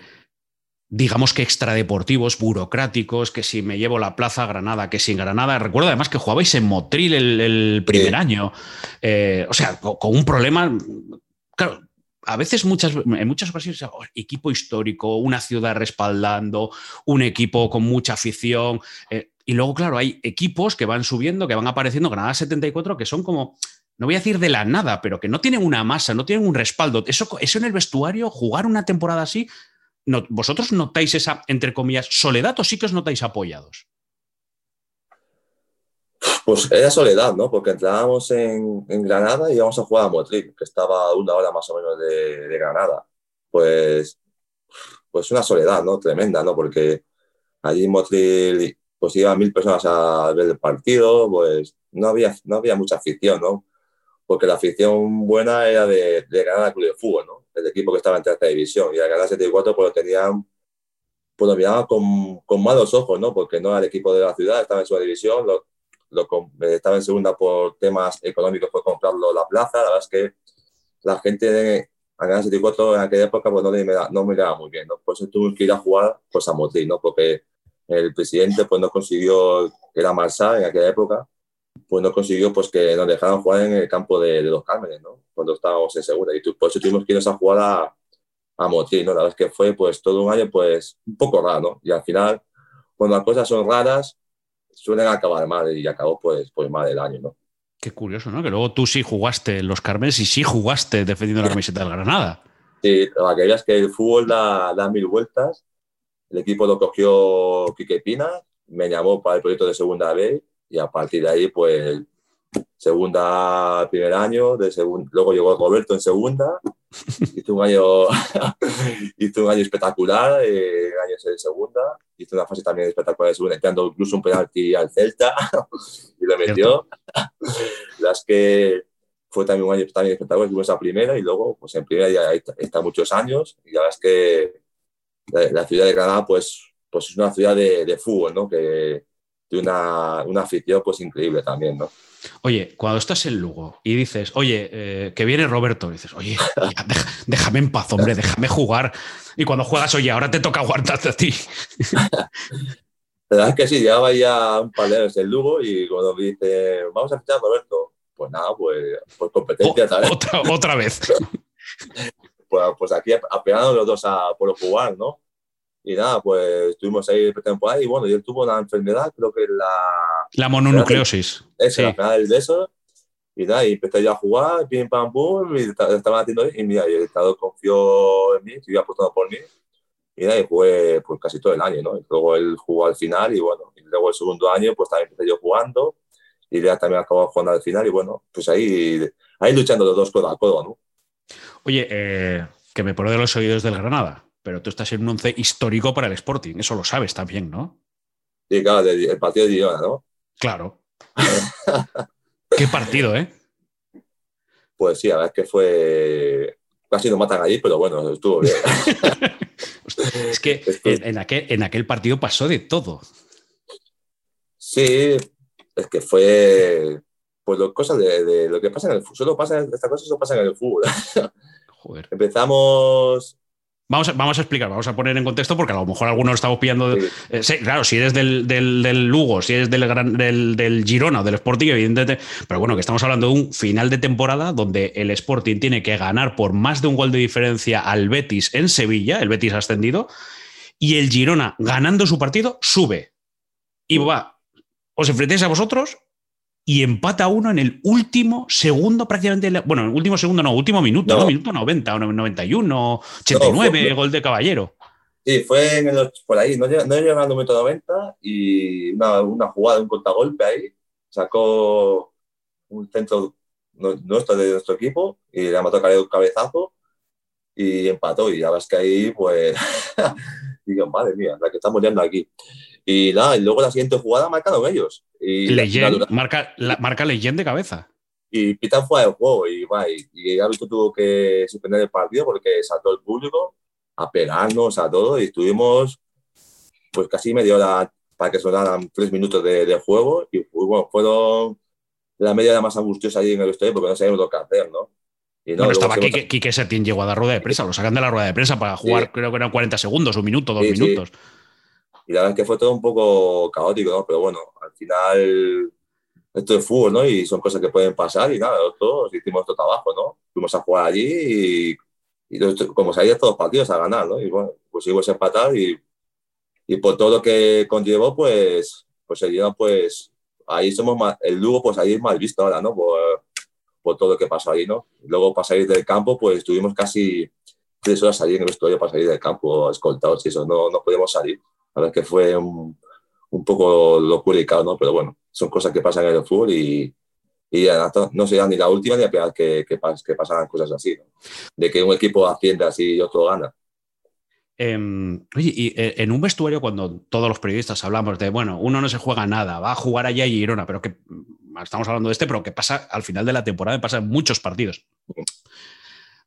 digamos que extradeportivos, burocráticos, que si me llevo la plaza a Granada, que sin Granada. Recuerdo además que jugabais en Motril el, primer año. Eh, o sea, con, un problema. Claro, a veces, muchas, en muchas ocasiones, equipo histórico, una ciudad respaldando, un equipo con mucha afición. Eh, y luego, claro, hay equipos que van subiendo, que van apareciendo, Granada 74, que son como, no voy a decir de la nada, pero que no tienen una masa, no tienen un respaldo. Eso, eso en el vestuario, jugar una temporada así, ¿vosotros notáis esa, entre comillas, soledad o sí que os notáis apoyados? Pues era soledad, ¿no? Porque entrábamos en, Granada y íbamos a jugar a Motril, que estaba a una hora más o menos de, Granada. Pues, pues una soledad, ¿no? Tremenda, ¿no? Porque allí Motril pues iban mil personas a ver el partido, pues no había, no había mucha afición, ¿no? Porque la afición buena era de, de Granada Club de Fútbol, ¿no? El equipo que estaba en tercera división. Y al ganar 74 pues lo tenían, pues lo miraban con, con, malos ojos, ¿no? Porque no era el equipo de la ciudad, estaba en su división, lo, lo, estaba en segunda por temas económicos por comprarlo la plaza. La verdad es que la gente de al ganar 74 en aquella época pues no, miraba, no miraba muy bien, ¿no? Por eso tuvo que ir a jugar pues a Motril, ¿no? Porque el presidente pues no consiguió, que era Marsá en aquella época, pues no consiguió pues que nos dejaran jugar en el campo de, los Cármenes, ¿no? Cuando estábamos en segunda. Y por eso tuvimos que irnos a jugar a, a ¿no? La verdad es que fue pues todo un año pues un poco raro, ¿no? Y al final, cuando las cosas son raras, suelen acabar mal y acabó pues, pues mal el año, ¿no? Qué curioso, ¿no? Que luego tú sí jugaste en los Cármenes y sí jugaste defendiendo la camiseta del Granada. Sí, aquellas que el fútbol da, da mil vueltas. El equipo lo cogió Quique Pina, me llamó para el proyecto de segunda B y a partir de ahí, pues, segunda, primer año, de luego llegó Roberto en segunda, [LAUGHS] hizo un año, [LAUGHS] hizo un año espectacular, eh, años en segunda, hizo una fase también espectacular de segunda, entrando incluso un penalti al Celta [LAUGHS] y lo metió. Las que fue también un año también espectacular, fuimos a primera y luego, pues en primera ya está muchos años y la verdad es que la, ciudad de Granada, pues, pues es una ciudad de, de fútbol, ¿no? Que, una, una afición pues increíble también, ¿no? Oye, cuando estás en Lugo y dices, oye, eh, que viene Roberto, dices, oye, [LAUGHS] déjame en paz, hombre, déjame jugar. Y cuando juegas, oye, ahora te toca aguantarte a ti. [LAUGHS] La verdad es que sí, llevaba ya un par de años en Lugo y cuando me dice, vamos a fichar a Roberto, pues nada, pues, pues competencia, ¿sabes? Otra, otra vez. [LAUGHS] pues, pues, aquí apelando los dos a por jugar, ¿no? Y nada, pues estuvimos ahí pretemporada y bueno, y él tuvo una enfermedad, creo que la... La mononucleosis. Es la enfermedad del beso. Y nada, y empecé yo a jugar, pim, pam, pum, y estaban haciendo y mira, y el Estado confió en mí, iba apostando por mí. Y nada, y jugué pues, casi todo el año, ¿no? Y luego él jugó al final y bueno, y luego el segundo año pues también empecé yo jugando y ya también acabó jugando al final y bueno, pues ahí, ahí luchando los dos codo a codo, ¿no? Oye, eh, que me pone de los oídos del Granada pero tú estás en un once histórico para el Sporting, eso lo sabes también, ¿no? Sí, claro, el partido de Girona, ¿no? Claro. [LAUGHS] Qué partido, ¿eh? Pues sí, a ver, es que fue. Casi nos matan allí, pero bueno, estuvo bien. [LAUGHS] es que, En, aquel, en aquel partido pasó de todo. Sí, es que fue. Pues lo, cosas de, lo que pasa en el fútbol. Solo pasa, estas cosas solo pasan en el fútbol. [LAUGHS] Joder. Empezamos Vamos a, vamos a, explicar, vamos a poner en contexto porque a lo mejor algunos estamos pillando. Eh, claro, si eres del, del, Lugo, si eres del, del, del, Girona o del Sporting, evidentemente. Pero bueno, que estamos hablando de un final de temporada donde el Sporting tiene que ganar por más de un gol de diferencia al Betis en Sevilla, el Betis ha ascendido, y el Girona, ganando su partido, sube. Y va, os enfrentáis a vosotros y empata uno en el último segundo, prácticamente. Bueno, en el último segundo, no, último minuto, no. Minuto 90, 91, 89, gol de Caballero. Sí, fue en el, por ahí, no, no llegó al momento 90 y una, una jugada, un contragolpe ahí, sacó un centro nuestro de nuestro equipo y le mató a un cabezazo y empató. Y ya ves que ahí, pues, [LAUGHS] digo, madre mía, la que estamos viendo aquí. Y nada, y luego la siguiente jugada marcaron ellos. Y marca, la, marca de cabeza. Y pitan fuera del juego. Y, va, y, y el tuvo que suspender el partido porque saltó el público a pegarnos, a todo. Y estuvimos pues casi media hora para que sonaran tres minutos de, juego. Y bueno, fueron la media más angustiosa allí en el vestuario porque no sabíamos lo que hacer, ¿no? Y no bueno, estaba Quique, Quique Setién llegó a dar rueda de prensa, lo sacan de la rueda de prensa para jugar, creo que eran 40 segundos, un minuto, dos minutos. Y la verdad es que fue todo un poco caótico, ¿no? Pero bueno, al final esto es fútbol, ¿no? Y son cosas que pueden pasar y nada, todos hicimos nuestro trabajo, ¿no? Fuimos a jugar allí y, como salían todos los partidos a ganar, ¿no? Y bueno, a empatar y, y por todo lo que conllevó, pues, pues seguía, pues, ahí somos el Lugo, pues ahí es mal visto ahora, ¿no? Por, por todo lo que pasó ahí, ¿no? Luego para salir del campo, pues estuvimos casi tres horas allí en el vestuario para salir del campo, escoltados y eso, no, no podíamos salir. La verdad es que fue un, un poco locura ¿no? Pero bueno, son cosas que pasan en el fútbol y, y no sería ni la última ni la primera que, que, que pasaran cosas así, ¿no? De que un equipo asciende así y otro gana. Em, oye, y eh, en un vestuario cuando todos los periodistas hablamos de, bueno, uno no se juega nada, va a jugar allá y Girona, pero que mm, estamos hablando de este, pero que pasa al final de la temporada, pasa en muchos partidos.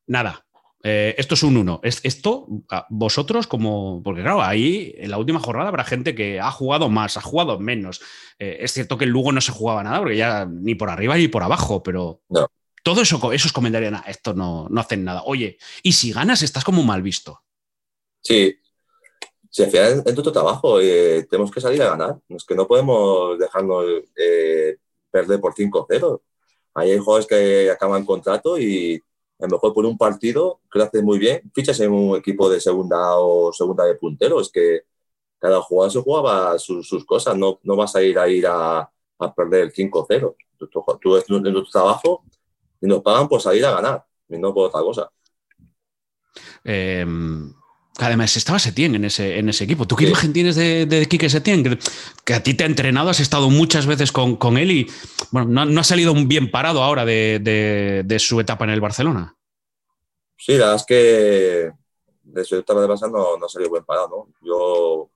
Nada, eh, esto es un uno. Esto, vosotros como, porque claro, ahí en la última jornada habrá gente que ha jugado más, ha jugado menos. Eh, es cierto que el Lugo no se jugaba nada, porque ya ni por arriba ni por abajo, pero todo eso, esos comentarios, esto no, no hacen nada. Oye, y si ganas, estás como mal visto. Sí, se fía en, tu trabajo, eh, tenemos que salir a ganar. Es que no podemos dejarnos perder por 5-0. Hay jugadores que acaban contrato y a lo mejor por un partido que lo haces muy bien, fichas en un equipo de segunda o segunda de puntero. Es que cada jugador se jugaba sus, cosas, no, no, vas a ir a ir a, a perder el 5-0. Tú, tú, en tu trabajo y nos pagan por salir a ganar, y no por otra cosa. Eh, Además, estaba Setién en ese, en ese equipo. ¿Tú qué imagen tienes de, de Quique Setién? Que, a ti te ha entrenado, has estado muchas veces con, con él y bueno, no, ha salido bien parado ahora de, de, su etapa en el Barcelona. Sí, la verdad es que de su etapa de Barcelona no, no ha salido bien parado. ¿no? Yo,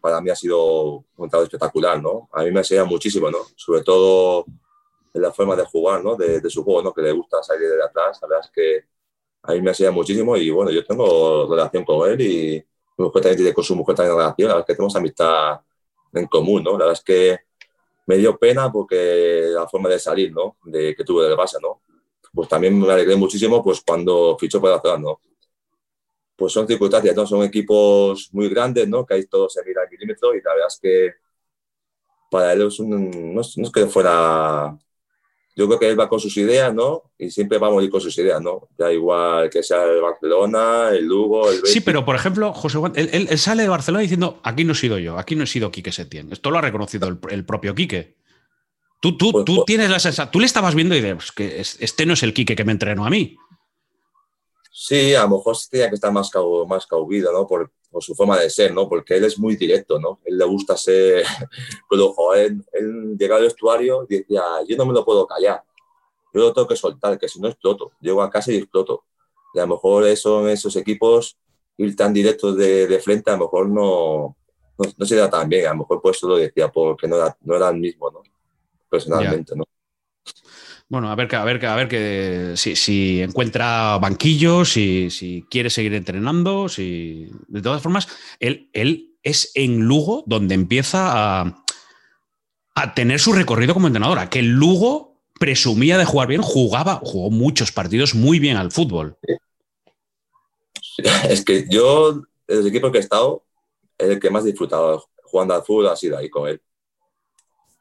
para mí ha sido un estado espectacular. ¿no? A mí me ha enseñado muchísimo, ¿no? sobre todo en la forma de jugar, ¿no? de, de su juego, ¿no? que le gusta salir de atrás. La verdad es que a mí me hacía muchísimo y bueno, yo tengo relación con él y mi mujer también tiene con su mujer también relación, la verdad es que tenemos amistad en común, ¿no? La verdad es que me dio pena porque la forma de salir, ¿no? De que tuve del base, ¿no? Pues también me alegré muchísimo pues cuando fichó para Barcelona, ¿no? Pues son circunstancias, ¿no? Son equipos muy grandes, ¿no? Que hay todos se mira al milímetro y la verdad es que para él es un, no, no es que fuera yo creo que él va con sus ideas, ¿no? Y siempre va a morir con sus ideas, ¿no? Da igual que sea el Barcelona, el Lugo, el Betis. Sí, pero por ejemplo, José Juan, él, sale de Barcelona diciendo, aquí no he sido yo, aquí no he sido Quique Setién. Esto lo ha reconocido el, propio Quique. Tú, tú, pues, tú pues tienes la sensación, tú le estabas viendo y dices, que este no es el Quique que me entrenó a mí. Sí, a lo mejor tenía que estar más, más caubido, ¿no? Por, por, su forma de ser, ¿no? Porque él es muy directo, ¿no? Él le gusta ser... [LAUGHS] Pero, joder, él, él llega al vestuario y decía, yo no me lo puedo callar. Yo lo tengo que soltar, que si no exploto. Llego a casa y exploto. Y a lo mejor eso en esos equipos, ir tan directos de, de frente, a lo mejor no, no, no, se da tan bien. A lo mejor por eso lo decía, porque no era, no era el mismo, ¿no? Personalmente, ¿no? Bueno, a ver, a ver, a ver que si, si encuentra banquillos, si, si, quiere seguir entrenando, si. De todas formas, él, él es en Lugo donde empieza a, a tener su recorrido como entrenadora. Que el Lugo presumía de jugar bien, jugaba, jugó muchos partidos muy bien al fútbol. [LAUGHS] Es que yo, el equipo que he estado, el que más disfrutado jugando al fútbol ha sido ahí con él.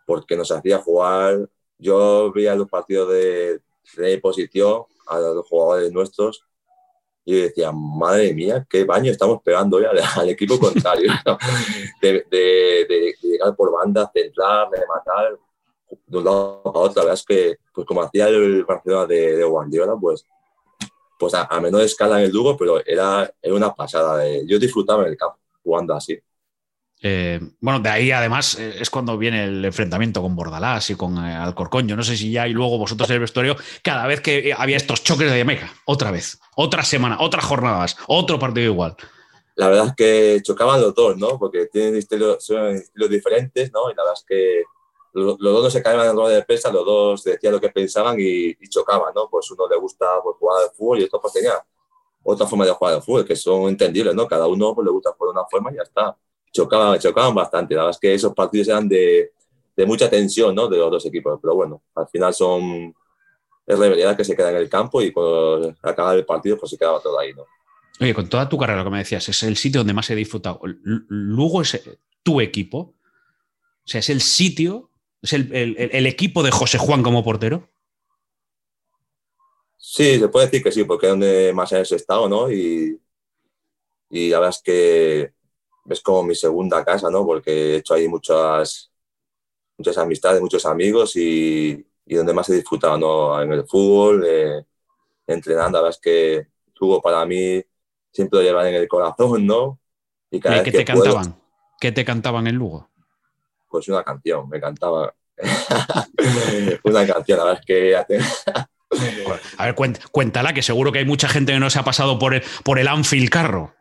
Porque nos hacía jugar yo veía los partidos de, de posición a los jugadores nuestros y decía, madre mía, qué baño estamos pegando ya al, equipo [LAUGHS] contrario. de, de, llegar por banda, centrar, rematar de un lado a otro. La verdad es que, pues como hacía el Barcelona de, Guardiola, pues, pues a, menor escala en el Lugo, pero era, era una pasada. yo disfrutaba en el campo jugando así. Eh, bueno, de ahí además eh, es cuando viene el enfrentamiento con Bordalás y con eh, Alcorcón. Yo no sé si ya y luego vosotros en el vestuario, cada vez que había estos choques de Meca, otra vez, otra semana, otra jornada más, otro partido igual. La verdad es que chocaban los dos, ¿no? Porque tienen estilos, diferentes, ¿no? Y la verdad es que los, dos no se caían en la rueda de prensa, los dos decían lo que pensaban y, chocaban, ¿no? Pues uno le gusta pues, jugar al fútbol y otro pues tenía otra forma de jugar al fútbol, que son entendibles, ¿no? Cada uno pues, le gusta jugar una forma y ya está chocaban, chocaban bastante. La verdad es que esos partidos eran de, de mucha tensión ¿no? de los dos equipos. Pero bueno, al final son es rivalidad que se queda en el campo y cuando acaba el partido pues se quedaba todo ahí. ¿no? Oye, con toda tu carrera, lo que me decías, es el sitio donde más he disfrutado. Lugo es tu equipo. O sea, es el sitio, es el, el equipo de José Juan como portero. Sí, se puede decir que sí, porque es donde más has estado, ¿no? Y, y la verdad es que es como mi segunda casa, ¿no? Porque he hecho ahí muchas, muchas amistades, muchos amigos y, y donde más he disfrutado, ¿no? En el fútbol, eh, entrenando, la verdad es que tuvo para mí siempre lo llevan en el corazón, ¿no? Y cada ¿Qué te cantaban? ¿Qué te cantaban en Lugo? Pues una canción, me cantaba [LAUGHS] una canción, la verdad es que... [LAUGHS] A ver, cuéntala, que seguro que hay mucha gente que no se ha pasado por el, por el Anfield Carro.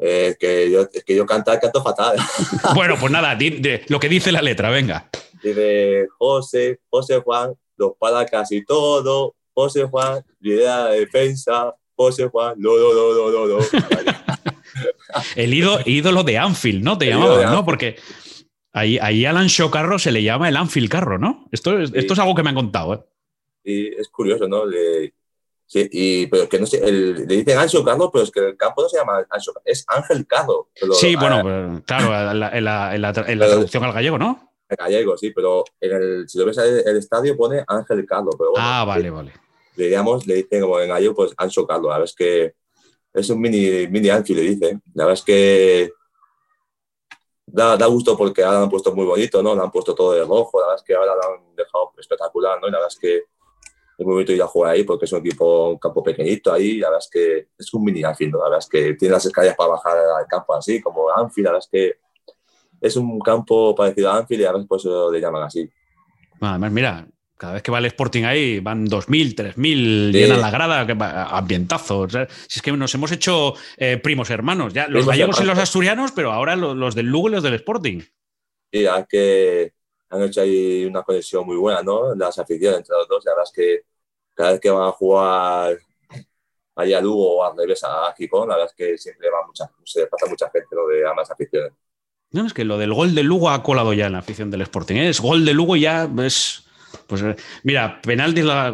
Eh, que yo, es que yo cantar canto fatal. [LAUGHS] bueno, pues nada, lo que dice la letra, venga. Dice José, José Juan, los para casi todo. José Juan, idea de defensa. José Juan, no, no, no, no, no. el ídolo, de Anfield, ¿no? Te llamaban, ¿no? Porque ahí, ahí Alan Shaw Carro se le llama el Anfield Carro, ¿no? Esto es, esto es algo que me han contado, ¿eh? Y es curioso, ¿no? Sí, y, pero que no sé, le dicen Ancho Carlos, pero es que el campo no se llama Ancho es Ángel Carlos. sí, bueno, pues, claro, en la, en la, traducción al gallego, ¿no? En gallego, sí, pero en el, si lo ves en el estadio pone Ángel Carlos. Pero ah, vale, vale. Le, digamos, le dicen como en gallego, pues Ancho Carlos. La verdad es que es un mini, mini Ancho, le dicen. La verdad es que da, da gusto porque ahora lo han puesto muy bonito, ¿no? Lo han puesto todo de rojo, la verdad es que ahora lo han dejado espectacular, ¿no? Y la verdad es que es muy bonito ir a jugar ahí porque es un equipo, un campo pequeñito ahí, la verdad es que es un mini Anfield, la verdad es que tiene las escaleras para bajar al campo así, como Anfield, la verdad es que es un campo parecido a Anfield y a veces por eso le llaman así. Además, mira, cada vez que va el Sporting ahí van 2.000, 3.000, llenan la grada, ambientazos. Si es que nos hemos hecho eh, primos hermanos, ya los gallegos y los asturianos, pero ahora los, del Lugo y los del Sporting. Y ya que han hecho ahí una conexión muy buena, ¿no? Las aficiones entre los dos. la verdad es que cada vez que van a jugar allá a Lugo o al revés a Gijón, la verdad es que siempre va mucha, se pasa mucha gente lo de ambas aficiones. No, es que lo del gol de Lugo ha colado ya en la afición del Sporting. ¿eh? Es gol de Lugo ya es. Pues eh, mira, penalti, la,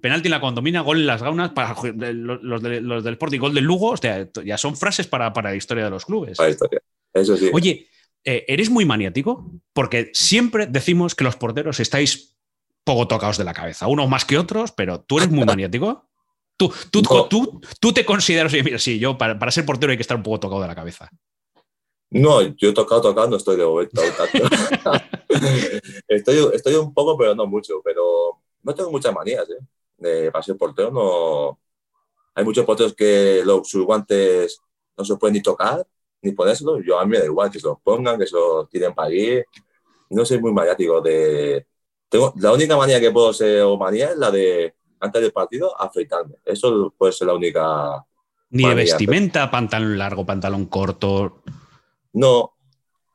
penalti en la condomina, gol en las gaunas, para los, los, del Sporting, gol del Lugo, ya son frases para, para la historia de los clubes. Para la historia, eso sí. Oye, eh, ¿eres muy maniático? Porque siempre decimos que los porteros estáis poco tocados de la cabeza, unos más que otros, pero tú eres muy [LAUGHS] maniático. Tú, tú, tú, tú, te consideras, mira, sí, yo para, para, ser portero hay que estar un poco tocado de la cabeza. No, yo he tocado, tocado, no estoy de momento. [LAUGHS] [LAUGHS] estoy, estoy un poco, pero no mucho. Pero no tengo muchas manías, ¿eh? De, para ser portero no... Hay muchos porteros que los, sus guantes no se pueden ni tocar ni ponérselo. Yo a mí me da igual que se los pongan, que se los tiren para allí. No soy muy maniático de... Tengo, la única manía que puedo ser o manía es la de, antes del partido, afeitarme. Eso puede ser la única... Ni de vestimenta, pantalón largo, pantalón corto. No,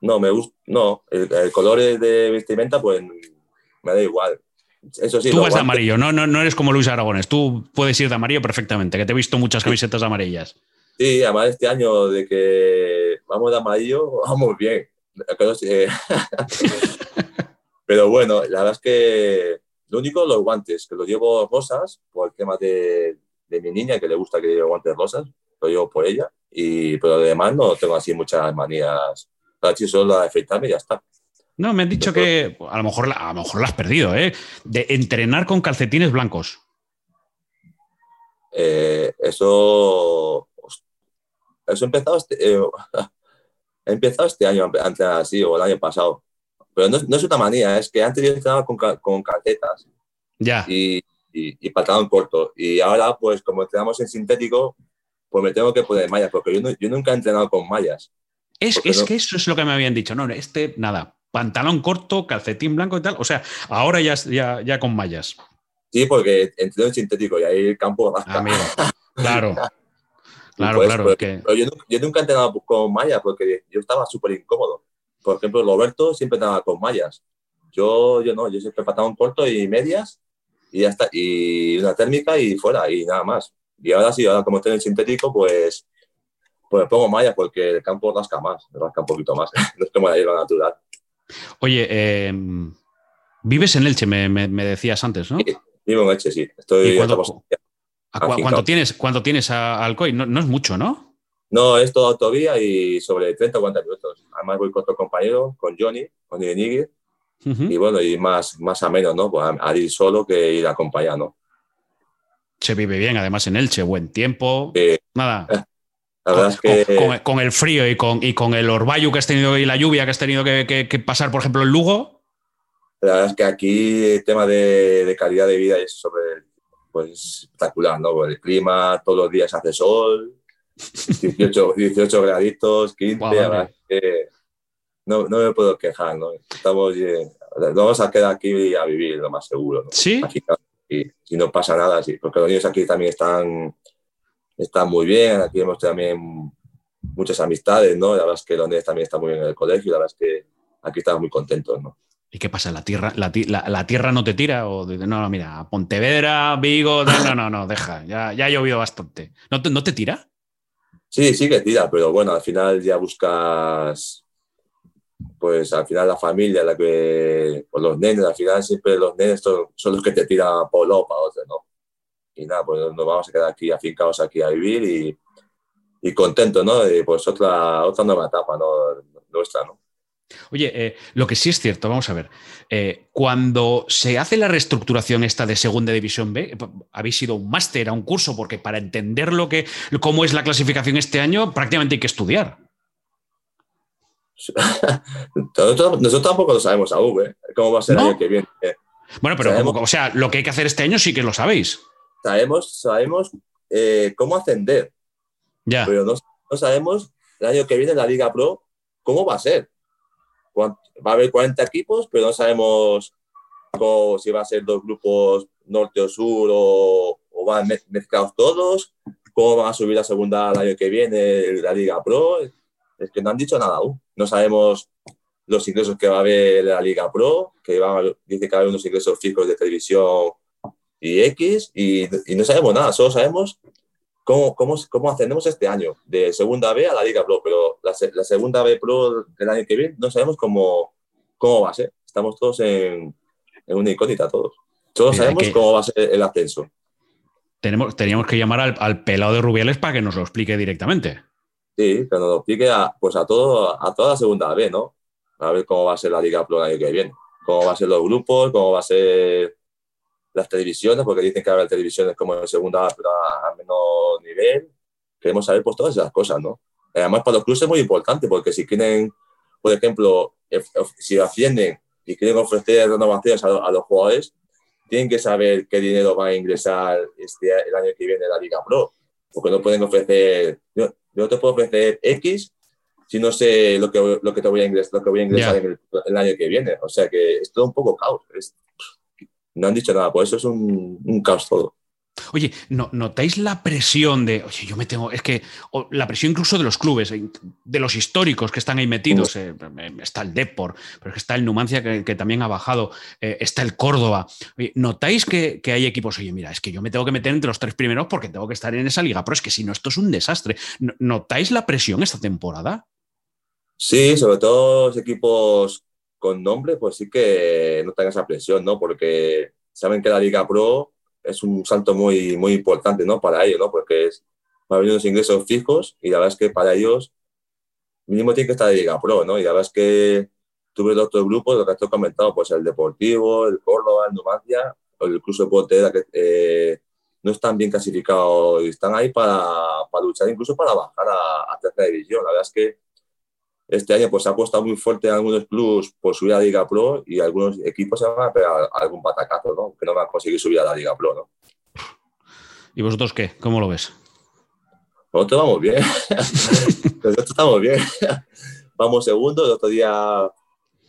no, me gusta, no. El, color de vestimenta, pues me da igual. Eso sí, Tú vas de amarillo, no, no, no eres como Luis Aragones. Tú puedes ir de amarillo perfectamente, que te he visto muchas camisetas amarillas. Sí, además este año de que vamos de amarillo, [LAUGHS] vamos bien. [LAUGHS] Pero bueno, la verdad es que lo único, los guantes, que los llevo rosas por el tema de, de mi niña, que le gusta que lleve guantes rosas, lo llevo por ella. Y, pero además no tengo así muchas manías. Solo la de afeitarme y ya está. No, me han dicho que a lo mejor, a lo mejor la has perdido, ¿eh? De entrenar con calcetines blancos. Eh, eso eso empezado este, eh, [LAUGHS] empezado este año antes así, o el año pasado. Pero no, no, es una manía, es que antes yo entrenaba con, con calcetas. Ya. Y, y, y, pantalón corto. Y ahora, pues como entrenamos en sintético, pues me tengo que poner mallas, porque yo, yo nunca he entrenado con mallas. Es, es que eso es lo que me habían dicho. No, este, nada, pantalón corto, calcetín blanco y tal. O sea, ahora ya, ya, ya con mallas. Sí, porque entreno en sintético y ahí el campo rasca. [LAUGHS] claro. Claro, claro. yo, nunca he entrenado con mallas porque yo estaba súper incómodo. Por ejemplo, Roberto siempre entrenaba con mallas. Yo, yo no, yo siempre un corto y medias y ya está. Y una térmica y fuera y nada más. Y ahora sí, ahora como estoy en sintético, pues, pues pongo mallas porque el campo rasca más, rasca un poquito más. [LAUGHS] no es como la hierba natural. Oye, eh, vives en Elche, me, me- me decías antes, ¿no? Sí, vivo en Elche, sí. Estoy, ¿Y cuánto- ¿A cua- afincado. ¿Cuánto tienes, cuánto tienes a Alcoy? No, no es mucho, ¿no? No, es todo autovía y sobre 30 o 40 minutos. Además voy con otro compañero, con Johnny, con Ujú. y bueno, y más, más a menos, ¿no? Pues a, a ir solo que ir acompañado, ¿no? Se vive bien, además en Elche, buen tiempo. Sí. Nada. [LAUGHS] La verdad es que... Con, con- con el frío y con, y con el orvallo que has tenido y la lluvia que has tenido que, que- que pasar, por ejemplo, en Lugo. La verdad es que aquí el tema de, de calidad de vida es sobre, pues, espectacular, ¿no? El clima, todos los días hace sol, 18, 18 graditos, 15, Guau, la verdad es que no, no me puedo quejar, ¿no? Estamos, eh, nos vamos a quedar aquí a vivir, lo más seguro, ¿no? Sí. Aquí, y no pasa nada, sí, porque los niños aquí también están, están muy bien, aquí hemos también muchas amistades, ¿no? La verdad es que los niños también están muy bien en el colegio, la verdad es que aquí estamos muy contentos, ¿no? ¿Y qué pasa? ¿La tierra, la, la- la tierra no te tira? O de- no, mira, Pontevedra, Vigo, no, no, no, no, deja, ya, ya ha llovido bastante. ¿No te, no te tira? Sí, sí que tira, pero bueno, al final ya buscas, pues al final la familia, la que, pues los nenes, al final siempre los nenes son, los que te tiran para un lado o para otro, ¿no? Y nada, pues nos vamos a quedar aquí afincados aquí a vivir y, y contentos, ¿no? Y pues otra, otra nueva etapa, ¿no? Nuestra, ¿no? Oye, eh, lo que sí es cierto, vamos a ver, eh, cuando se hace la reestructuración esta de Segunda División B, eh, habéis ido a un máster, a un curso, porque para entender lo que, cómo es la clasificación este año, prácticamente hay que estudiar. [LAUGHS] Nosotros, tampoco lo sabemos aún, ¿eh? ¿Cómo va a ser el año que viene? Bueno, pero Sabemos- como- o sea, lo que hay que hacer este año sí que lo sabéis. Sabemos, sabemos eh, cómo ascender, Ya. pero no, no sabemos el año que viene la Liga Pro cómo va a ser. Va a haber 40 equipos, pero no sabemos cómo- si va a ser dos grupos norte o sur o, van mez- mezclados todos, cómo van a subir la segunda el año que viene la Liga Pro. Es que no han dicho nada aún. No sabemos los ingresos que va a haber la Liga Pro, que dice que va a haber unos ingresos fijos de televisión y X, y, y no sabemos nada, solo sabemos cómo, cómo, cómo ascendemos este año, de segunda B a la Liga Pro, pero la, se- la segunda B Pro del año que viene no sabemos cómo, cómo va a ser. Estamos todos en, en una incógnita, todos. Todos Mira, sabemos que- cómo va a ser el ascenso. Tenemos, teníamos que llamar al, al pelado de Rubiales para que nos lo explique directamente. Sí, que nos lo explique a, pues a, todo, a toda la segunda B, ¿no? A ver cómo va a ser la Liga Pro el año que viene. Cómo va a ser los grupos, cómo va a ser las televisiones, porque dicen que va a haber televisiones como en segunda A, pero a, menor nivel. Queremos saber pues todas esas cosas, ¿no? Además, para los clubes es muy importante, porque si quieren, por ejemplo, eh, si ascienden y quieren ofrecer renovaciones a, a los jugadores, tienen que saber qué dinero va a ingresar este, el año que viene la Liga Pro. Porque no pueden ofrecer, yo, yo te puedo ofrecer X si no sé lo que, lo que te voy a ingresar, lo que voy a ingresar Ya. en el, el año que viene. O sea que es todo un poco caos. Es- no han dicho nada, por eso es un, un caos todo. Oye, ¿no, ¿notáis la presión de, oye, yo me tengo, es que o la presión incluso de los clubes, eh, de los históricos que están ahí metidos? eh, eh, está el Depor, pero es que está el Numancia que, que también ha bajado, eh, está el Córdoba. Oye, ¿Notáis que, que hay equipos, oye, mira, es que yo me tengo que meter entre los tres primeros porque tengo que estar en esa liga, pero es que si no, esto es un desastre. ¿No- ¿Notáis la presión esta temporada? Sí, sobre todo los equipos con nombre, pues sí que no tengan esa presión, ¿no? Porque saben que la Liga Pro es un salto muy, muy importante, ¿no? Para ellos, ¿no? Porque es, va a haber unos ingresos fijos y la verdad es que para ellos mínimo tiene que estar la Liga Pro, ¿no? Y la verdad es que tuve los otros grupos, lo que he comentado, pues el Deportivo, el Córdoba, el Numancia, el Cruz de Pontevedra, que eh, no están bien clasificados y están ahí para, para luchar incluso para bajar a, a tercera división. La verdad es que este año pues se ha apostado muy fuerte en algunos clubes por subir a la Liga Pro y algunos equipos se van a pegar algún patacazo, ¿no? Que no van a conseguir subir a la Liga Pro, ¿no? ¿Y vosotros qué? ¿Cómo lo ves? Nosotros vamos bien. [LAUGHS] Nosotros estamos bien. [LAUGHS] Vamos segundo. El otro día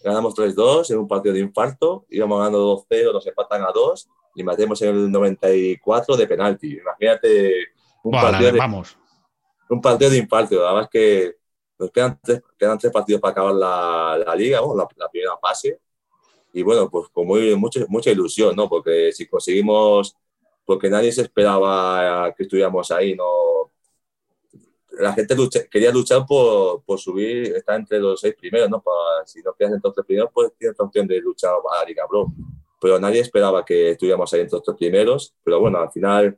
ganamos 3-2 en un partido de infarto. Íbamos ganando 2-0, nos empatan a 2 y matemos en el 94 de penalti. Imagínate un, Buah, partido, de, vamos. un partido de infarto. Además que nos quedan tres, quedan tres partidos para acabar la, la liga, ¿no? la, la primera fase. Y bueno, pues con muy, mucha, mucha ilusión, ¿no? Porque si conseguimos, porque nadie se esperaba que estuviéramos ahí, ¿no? la gente quería luchar por, por, subir, estar entre los seis primeros, ¿no? Para, si no quedas entre los tres primeros, pues tienes la opción de luchar a la Liga Pro. Pero nadie esperaba que estuviéramos ahí entre los tres primeros. Pero bueno, al final,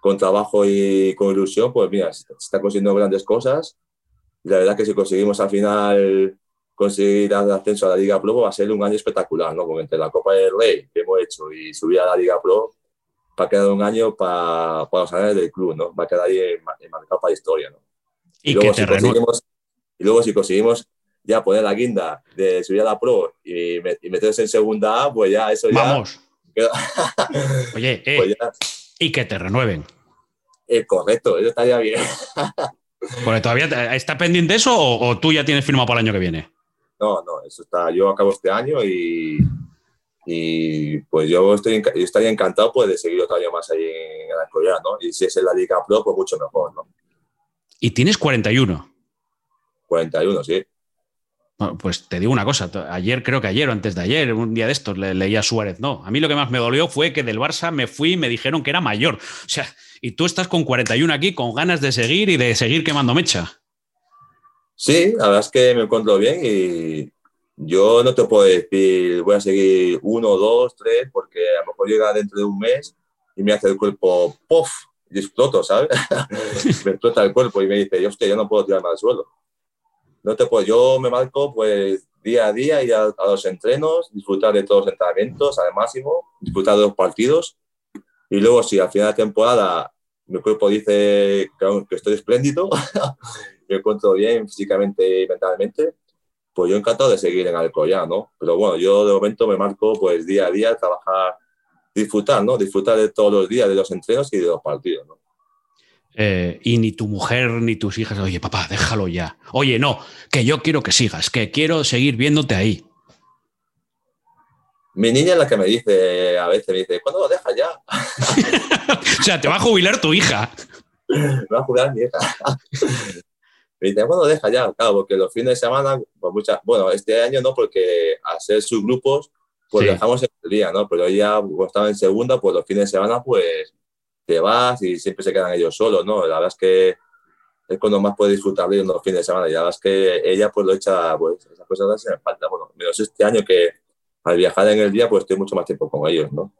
con trabajo y con ilusión, pues mira, se están consiguiendo grandes cosas. Y la verdad que si conseguimos al final conseguir el ascenso a la Liga Pro, pues va a ser un año espectacular, ¿no? Porque entre la Copa del Rey que hemos hecho y subir a la Liga Pro, va a quedar un año para, para los años del club, ¿no? Va a quedar ahí marcado para la historia, ¿no? Y, luego, si y luego si conseguimos ya poner la guinda de subir a la Pro y, meterse en segunda A, pues ya eso ya... Vamos. [LAUGHS] Oye, eh, pues y que te renueven. Eh, correcto, eso estaría bien. [LAUGHS] Porque todavía está pendiente eso o, tú ya tienes firmado para el año que viene. No, no, eso está. Yo acabo este año y, y pues yo, estoy, yo estaría encantado pues, de seguir otro año más ahí en la escuela, ¿no? Y si es en la Liga Pro, pues mucho mejor, ¿no? Y tienes 41. 41, sí. pues te digo una cosa, ayer creo que ayer o antes de ayer, un día de estos, le, leía a Suárez, no, a mí lo que más me dolió fue que del Barça me fui y me dijeron que era mayor. O sea, y tú estás con 41 aquí, con ganas de seguir y de seguir quemando mecha. Sí, la verdad es que me encuentro bien y yo no te puedo decir voy a seguir uno, dos, tres, porque a lo mejor llega dentro de un mes y me hace el cuerpo ¡puff! y exploto, ¿sabes? [LAUGHS] me explota el cuerpo y me dice, hostia, yo no puedo tirarme al suelo. No te puedo, yo me marco pues día a día, ir a, los entrenos, disfrutar de todos los entrenamientos al máximo, disfrutar de los partidos y luego si al final de temporada mi cuerpo dice que, estoy espléndido, [LAUGHS] me encuentro bien físicamente y mentalmente, pues yo encantado de seguir en Alcoyá, ¿no? Pero bueno, yo de momento me marco pues día a día, trabajar disfrutar, ¿no? Disfrutar de todos los días, de los entrenos y de los partidos. Eh, y ni tu mujer ni tus hijas, oye, papá, déjalo ya. Oye, no, que yo quiero que sigas, que quiero seguir viéndote ahí. Mi niña es la que me dice, a veces me dice, ¿cuándo lo dejas ya? [LAUGHS] o sea, te va a jubilar tu hija. me va a jubilar mi hija. [LAUGHS] me dice, ¿cuándo lo dejas ya? Claro, porque los fines de semana, pues muchas, bueno, este año no, porque ser subgrupos, pues dejamos el día, ¿no? Pero ya cuando estaba en segunda, pues los fines de semana, pues te vas y siempre se quedan ellos solos, ¿no? La verdad es que es cuando más puedes disfrutar de los fines de semana. Y la verdad es que ella, pues lo echa, pues esas cosas se me falta. Bueno, menos este año que al viajar en el día, pues estoy mucho más tiempo con ellos, ¿no?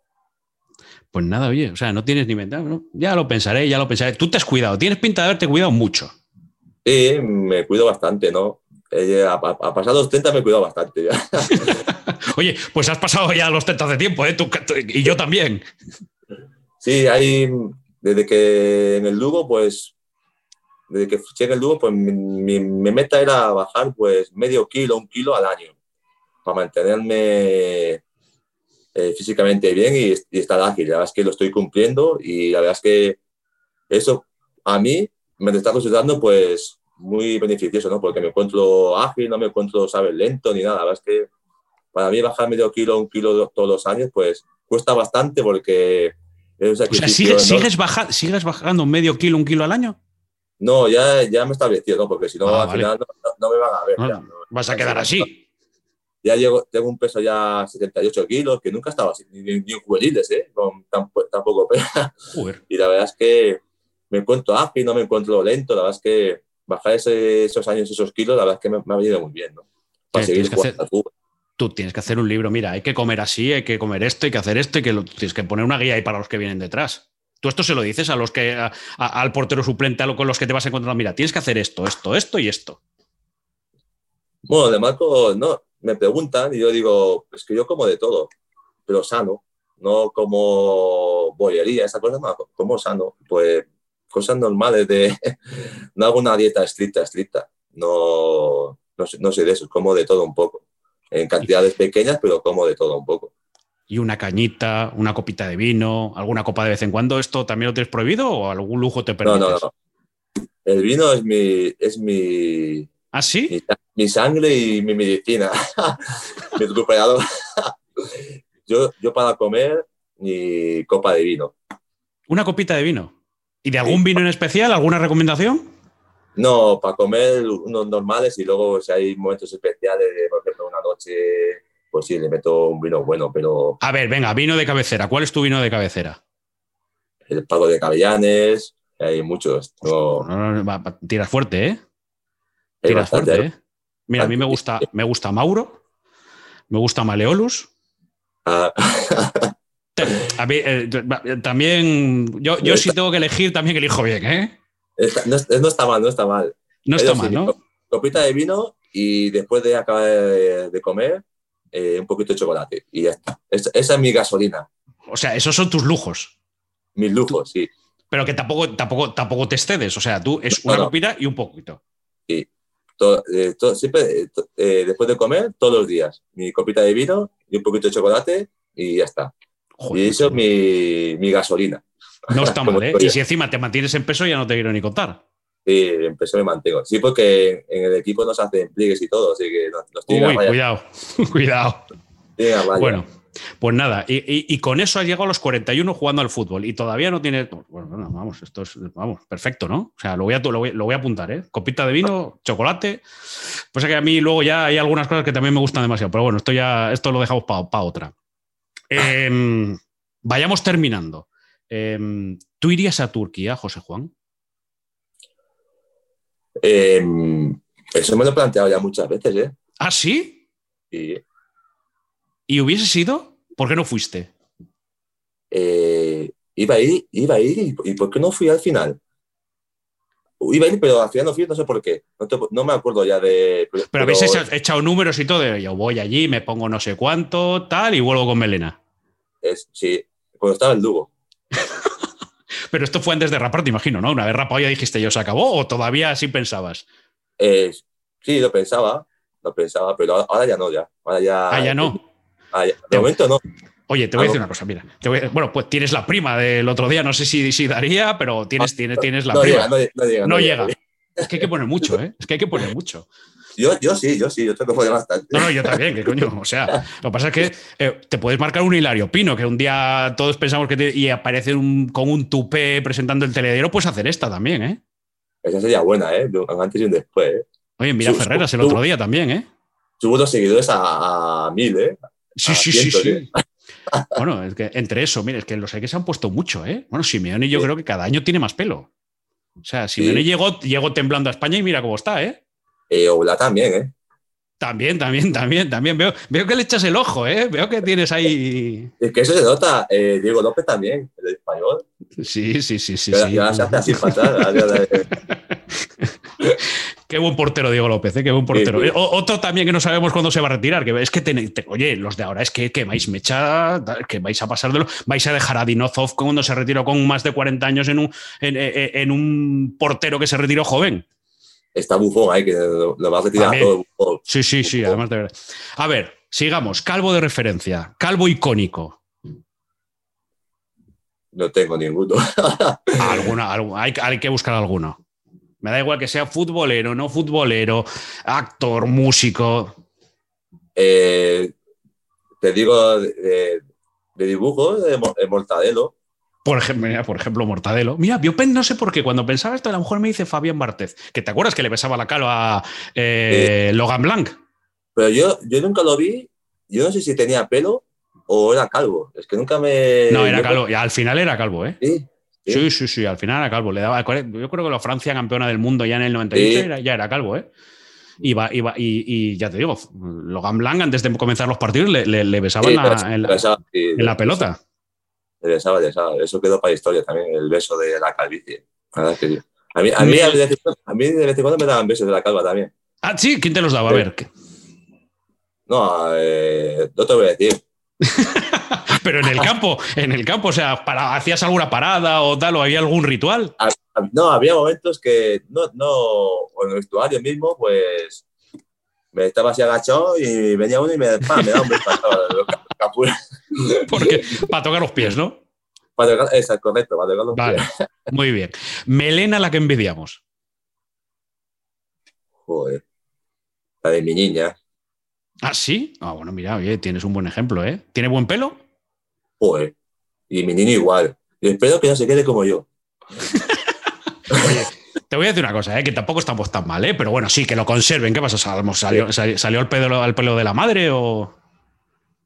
Pues nada, oye, o sea, no tienes ni mental, ¿no? Ya lo pensaré, ya lo pensaré. Tú te has cuidado, tienes pinta de haberte cuidado mucho. Sí, me cuido bastante, ¿no? a, a, pasar los 30 me cuidado bastante ya. [LAUGHS] Oye, pues has pasado ya los 30 de tiempo, ¿eh? y yo también. Sí, hay, desde que en el Lugo, pues, desde que llegué el Lugo, pues mi, meta era bajar pues medio kilo, un kilo al año, para mantenerme eh, físicamente bien y, estar ágil. La verdad es que lo estoy cumpliendo y la verdad es que eso a mí me está resultando pues muy beneficioso, ¿no? Porque me encuentro ágil, no me encuentro, ¿sabes?, lento ni nada. La verdad es que para mí bajar medio kilo, un kilo todos los años, pues cuesta bastante porque es un o sea, ¿sigues, ¿sigues, bajando medio kilo, un kilo al año? No, ya, ya me he establecido, ¿no? Porque si no, ah, al final no, me van a ver. Ah, vas a quedar así. Ya llego, tengo un peso ya 78 kilos, que nunca estaba así, ni, ni juveniles, ¿eh? Con tan, poco peso. Y la verdad es que me encuentro ágil, no me encuentro lento. La verdad es que bajar esos años, esos kilos, la verdad es que me, ha venido muy bien, ¿no? Para seguir jugando tú tienes que hacer un libro, mira, hay que comer así, hay que comer esto, hay que hacer esto, y que tienes que poner una guía ahí para los que vienen detrás. Tú esto se lo dices a los que, al portero suplente, a lo, con los que te vas a encontrar, mira, tienes que hacer esto, esto, esto y esto. Bueno, de Marco, no, me preguntan y yo digo, es que yo como de todo, pero sano, no como bollería, esa cosa, no, como sano, pues cosas normales de, [LAUGHS] no hago una dieta estricta, estricta, no, no, no sé de eso, como de todo un poco en cantidades pequeñas, pero como de todo un poco. ¿Y una cañita, una copita de vino, alguna copa de vez en cuando? ¿Esto también lo tienes prohibido o algún lujo te permite? No, no, no. El vino es mi. Es mi ¿Ah, sí? Mi, sangre y mi medicina. [LAUGHS] mi recuperador. [LAUGHS] yo, yo para comer, ni copa de vino. ¿Una copita de vino? ¿Y de algún vino en especial? ¿Alguna recomendación? No, para comer unos normales y luego si hay momentos especiales, por ejemplo, una noche, pues sí, le meto un vino bueno, pero... A ver, venga, vino de cabecera. ¿Cuál es tu vino de cabecera? El Pago de Cabellanes, Hay muchos. No, No, no, tiras fuerte, ¿eh? Bastante, fuerte, ¿eh? ¿eh? Mira, a mí me gusta, me gusta Mauro, me gusta Maleolus. Ah, [LAUGHS] A mí, eh, también, yo, yo si tengo que elegir, también elijo bien, ¿eh? está- no, es- no está mal, no está mal. No está mal, sí, ¿no? Copita de vino y después de acabar de, de comer, eh, un poquito de chocolate. Y ya está. Es- esa es mi gasolina. O sea, esos son tus lujos. Mis lujos, sí. Pero que tampoco, tampoco, tampoco te excedes. O sea, tú es una No, copita y un poquito. Eh, todo- siempre, eh, to- eh, después de comer, todos los días. Mi copita de vino y un poquito de chocolate y ya está. Joder, y eso es mi, mi gasolina. no [LAUGHS] está mal, ¿eh? Y si encima te mantienes en peso, ya no te quiero ni contar. Sí, en peso me mantengo. Sí, porque en el equipo nos hacen pliegues y todo, así que nos, nos Uy, cuidado, [LAUGHS] cuidado. Bueno, pues nada, y, y- y con eso has llegado a los 41 jugando al fútbol y todavía no tienes. Bueno, bueno, vamos, esto es vamos, perfecto, ¿no? O sea, lo voy a, lo voy, lo voy a apuntar, ¿eh? Copita de vino, chocolate. Pues que a mí luego ya hay algunas cosas que también me gustan demasiado, pero bueno, esto ya esto lo dejamos para otra. Em, vayamos terminando. Em, ¿Tú irías a Turquía, José Juan? Eh, eso me lo he planteado ya muchas veces, ¿eh? ¿Ah, sí? Y, ¿Y hubiese sido? ¿Por qué no fuiste? eh, iba a ir, iba a ir, y, ¿por qué no fui al final? Iba a ir, pero al final no fui, no sé por qué. No, te- no me acuerdo ya de. Pero, habéis echado, echado números y todo. de, Yo voy allí, me pongo no sé cuánto, tal, y vuelvo con Melena. es- sí, cuando estaba en Lugo. [LAUGHS] Pero esto fue antes de rapar, te imagino, ¿no? Una vez rapado ya dijiste yo, ¿se acabó? ¿O todavía así pensabas? Eh, sí, lo pensaba, lo pensaba, pero ahora ya no, ya. Ahora ya. Ah, ya no. Ah, De momento no. Oye, te voy a decir una cosa, mira. te voy a- bueno, pues tienes la prima del otro día, no sé si, si daría, pero tienes, tienes, tienes la no, prima. llega, no, no llega. No llega. Es que hay que poner mucho, ¿eh? Es que hay que poner mucho. Yo, yo sí, yo sí, yo tengo que poner bastante. No, no, yo también, que coño. O sea, lo que pasa es que eh, te puedes marcar un Hilario Pino, que un día todos pensamos que te- y aparece un- con un tupé presentando el telediario, puedes hacer esta también, ¿eh? Esa sería buena, ¿eh? Antes y un después, ¿eh? Oye, mira Ferreras el otro día también, ¿eh? Subo los seguidores a, a mil, ¿eh? Sí, a sí, sí, sí. ¿eh? Bueno, es que entre eso, mire, es que los hay que se han puesto mucho, ¿eh? Bueno, Simeone yo Sí. creo que cada año tiene más pelo. O sea, Simeone Sí. llegó, llegó temblando a España y mira cómo está, ¿eh? Eh, Oblak también, ¿eh? También, también, también, también. Veo, veo que le echas el ojo, ¿eh? Veo que tienes ahí. Es que eso se nota. Eh, Diego López también, el español. Sí, sí, sí, sí. sí. ya se hace así pasar. [LAUGHS] Qué buen portero Diego López, ¿eh? Qué buen portero. Sí, sí. O- otro también que no sabemos cuándo se va a retirar. Que es que, te- oye, los de ahora es que, que vais mecha, que vais a pasar de lo. Vais a dejar a Dinozov cuando se retiró con más de 40 años en un, en, en- en un portero que se retiró joven. Está bufón ahí, que lo, va a retirar También. todo bufón. Sí, sí, sí, además de verdad. A ver, sigamos. Calvo de referencia, calvo icónico. No tengo ninguno. [LAUGHS] Alguna, algu- hay, hay que buscar alguno. Me da igual que sea futbolero, no futbolero, actor, músico. Eh, te digo de, dibujo, de, Mo- de Mortadelo. Por ejemplo, mira, por ejemplo, Mortadelo. Mira, yo no sé por qué, cuando pensaba esto, a lo mejor me dice Fabián Bartez, que te acuerdas que le besaba la cara a eh, Logan Blanc. Pero yo, yo nunca lo vi. Yo no sé si tenía pelo o era calvo. Es que nunca me. No, era calvo. Y al final era calvo, ¿eh? Sí, sí. Sí, sí, sí, al final era calvo. Le daba, yo creo que la Francia campeona del mundo ya en el 98 Sí. era- ya era calvo, ¿eh? Iba, iba, y, y ya te digo, Logan Blanc antes de comenzar los partidos le, le- le besaba Sí, en, la, besaba, en la- besaba, sí, en la pelota. Le besaba, le besaba. Eso quedó para la historia también, el beso de la calvicie. La verdad es que sí. A mí, a, mí, de vez en cuando- me daban besos de la calva también. Ah, sí, ¿quién te los daba? A ver. No, eh, no te voy a decir. [LAUGHS] Pero en el [LAUGHS] campo, en el campo, o sea, para, ¿hacías alguna parada o tal, o había algún ritual? A- a- No, había momentos que no, no, o en el vestuario mismo, pues me estaba así agachado y venía uno y me, pa, me daba un [LAUGHS] Porque para tocar los pies, ¿no? para tocar- Esa, correcto, para tocar los Vale, pies. [LAUGHS] muy bien. Melena la que envidiamos. Joder. La de mi niña. ¿Ah, sí? Ah, bueno, mira, oye, tienes un buen ejemplo, ¿eh? ¿Tiene buen pelo? Joder. Y mi niño igual. Y espero que no se quede como yo. Oye, te voy a decir una cosa, ¿eh? que tampoco estamos tan mal, ¿eh? pero bueno, sí, que lo conserven. ¿Qué pasa? ¿Salió, salió, salió el pelo, al pelo de la madre o...?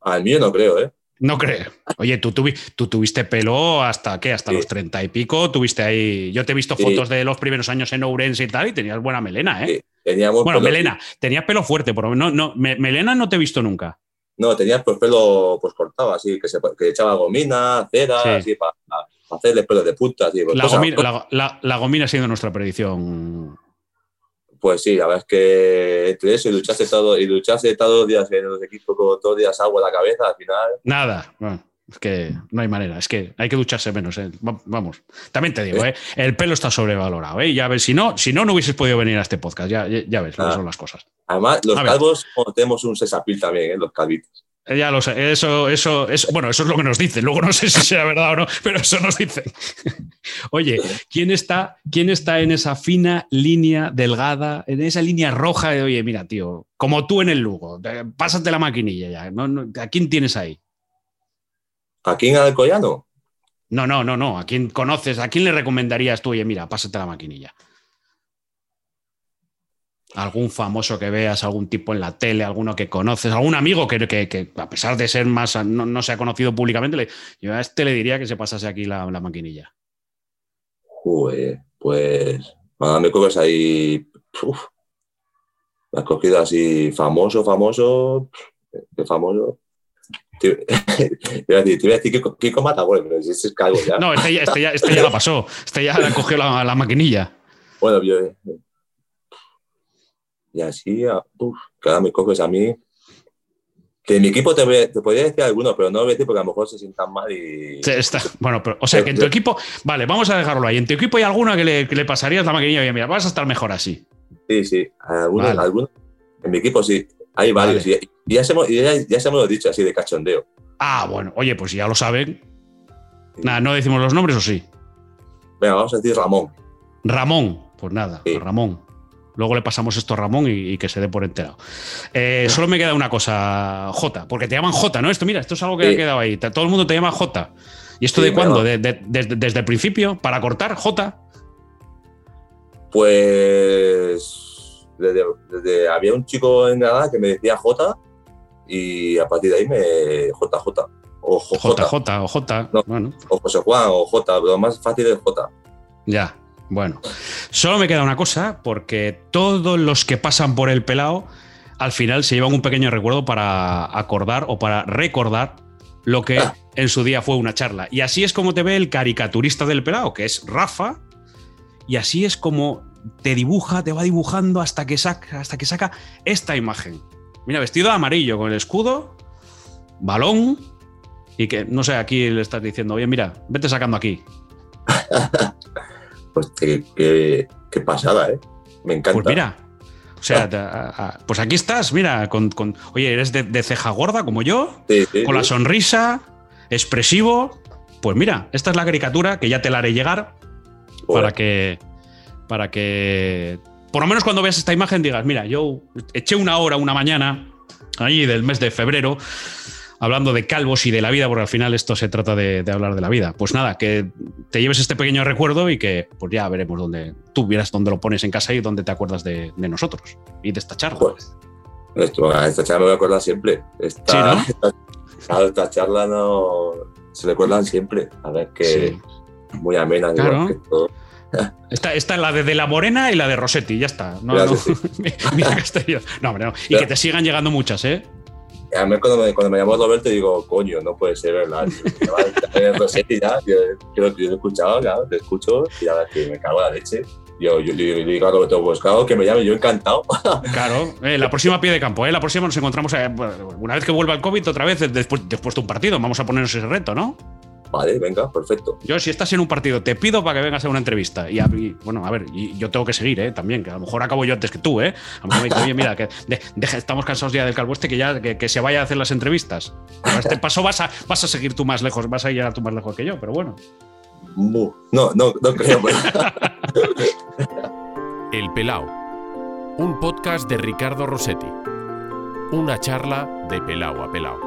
Al mío no creo, ¿eh? No creo. Oye, tú, tuvi- tú tuviste pelo hasta qué, hasta Sí. los treinta y pico, tuviste ahí. Yo te he visto Sí. fotos de los primeros años en Ourense y tal, y tenías buena melena, ¿eh? Sí, Teníamos Bueno, pelo- melena, tenías pelo fuerte, pero no, no, me- melena no te he visto nunca. No, tenías pues pelo pues cortado, así, que se que echaba gomina, cera, Sí. así, para hacerle pelo de puta, así. pues, La gomina, la, la- gomina nuestra predicción. Pues sí, la verdad es que entre eso y ducharse todo, y ducharse todos los días en los equipos con todos los días agua en la cabeza, al final, Nada. Bueno, es que no hay manera, es que hay que ducharse menos. ¿eh? Va- Vamos, también te digo, ¿eh? el pelo está sobrevalorado. ¿eh? Ya ves, si no, si no, no hubieses podido venir a este podcast. Ya, ya, ves Ah. son las cosas. además los A ver. calvos bueno, tenemos un sesapil también, ¿eh? los calvitos. Ya lo sé, eso, eso, eso, bueno, eso es lo que nos dicen. Luego no sé si sea verdad o no, pero eso nos dicen. [LAUGHS] Oye, ¿quién está, ¿quién está en esa fina línea delgada, en esa línea roja de, oye, mira, tío, como tú en el Lugo, pásate la maquinilla ya. No, ¿A quién tienes ahí? Aquí en Alcoyano, No, no, no, no. ¿A quién conoces? ¿A quién le recomendarías tú? Oye, mira, pásate la maquinilla. Algún famoso que veas, algún tipo en la tele, alguno que conoces, algún amigo que, que- que, a pesar de ser más, no, no se ha conocido públicamente, le- yo a este le diría que se pasase aquí la, la maquinilla. Joder, pues, nada, me coges ahí, uf, me has cogido así famoso, famoso, qué famoso. Te, [LAUGHS] te iba a decir, a decir Kiko, Kiko Matabuelo, pero si es calvo ya. No, este ya, este ya, este ya la pasó. Este ya cogió la, la maquinilla. Bueno, yo. Y así, uf, que ahora me coges a mí. Que en mi equipo te, te podría decir alguno, pero no lo voy a decir porque a lo mejor se sientan mal y. Está- bueno, pero, o sea, que en tu equipo, vale, vamos a dejarlo ahí. En tu equipo hay alguna que le, que le pasarías la maquinilla mira, vas a estar mejor así. Sí, sí, algunos, Vale. algunos. En mi equipo sí, hay varios. Vale. Y, y ya, se hemos, ya, ya se me lo he dicho así de cachondeo. Ah, bueno, oye, pues ya lo saben. Nada, no decimos los nombres o sí. Venga, vamos a decir Ramón. Ramón, pues nada, Sí. Ramón. Luego le pasamos esto a Ramón y, y que se dé por enterado. Eh, solo me queda una cosa, J, porque te llaman J, ¿no? Esto, mira, esto es algo que Sí. ha quedado ahí. Todo el mundo te llama J. ¿Y esto Sí, de cuándo? va. De- de- desde, desde el principio? ¿Para cortar? J. Pues. Desde, desde- había un chico en Granada que me decía J y a partir de ahí me. JJ. O J, J. J o J. No. Bueno, O José Juan o J, pero lo más fácil es J. ya. Bueno, solo me queda una cosa, porque todos los que pasan por el pelao al final se llevan un pequeño recuerdo para acordar o para recordar lo que Ah. en su día fue una charla. Y así es como te ve el caricaturista del pelao, que es Rafa, y así es como te dibuja, te va dibujando hasta que saca, hasta que saca esta imagen. Mira, vestido de amarillo con el escudo, balón, y que, no sé, aquí le estás diciendo, oye, mira, vete sacando aquí. [LAUGHS] Pues qué, qué- qué pasada, ¿eh? Me encanta. Pues mira, o sea, te- a- a- pues aquí estás, mira, con, con- oye, eres de, de ceja gorda como yo, Sí, sí, con la sonrisa, expresivo. Pues mira, esta es la caricatura que ya te la haré llegar Joder. para que, para que, por lo menos cuando veas esta imagen digas, mira, yo eché una hora, una mañana, ahí del mes de febrero, hablando de calvos y de la vida, porque al final esto se trata de, de hablar de la vida. Pues nada, que te lleves este pequeño recuerdo y que pues ya veremos dónde, tú vieras dónde lo pones en casa y dónde te acuerdas de, de nosotros y de esta charla. A esta charla me voy a acordar siempre. Esta, Sí, esta, [LAUGHS] claro, esta charla no se recuerdan siempre. A ver que Sí. muy amena, igual Claro. que todo. Esta, esta es la de, de la Morena y la de Rossetti, ya está. No, no. [LAUGHS] Mira. No, hombre, no. Y que te sigan llegando muchas, ¿eh? A mí cuando me, cuando me llamó Roberto digo, coño, no puede ser, ¿verdad? Rossetti ya, yo, yo, yo lo he escuchado, claro, te escucho y verdad que me cago en la leche. Yo, yo, le le digo a Roberto, pues claro, que me llame, yo encantado. [LAUGHS] Claro, eh, la próxima pie de campo, ¿eh? La próxima nos encontramos eh, una vez que vuelva el COVID, otra vez después, después de un partido. Vamos a ponernos ese reto, ¿no? Vale, venga, perfecto. Yo, si estás en un partido, te pido para que vengas a una entrevista. Y, a- y, bueno, a ver, y yo tengo que seguir, ¿eh? También, que a lo mejor acabo yo antes que tú, ¿eh? A lo mejor me dice, oye, mira, que de- deja- estamos cansados ya del calvo este, que ya que, que se vaya a hacer las entrevistas. A este [LAUGHS] paso vas a, vas a seguir tú más lejos, vas a llegar tú más lejos que yo, pero bueno. No, no, no creo. pero- [LAUGHS] El Pelao, un podcast de Ricardo Rossetti. Una charla de pelao a pelao.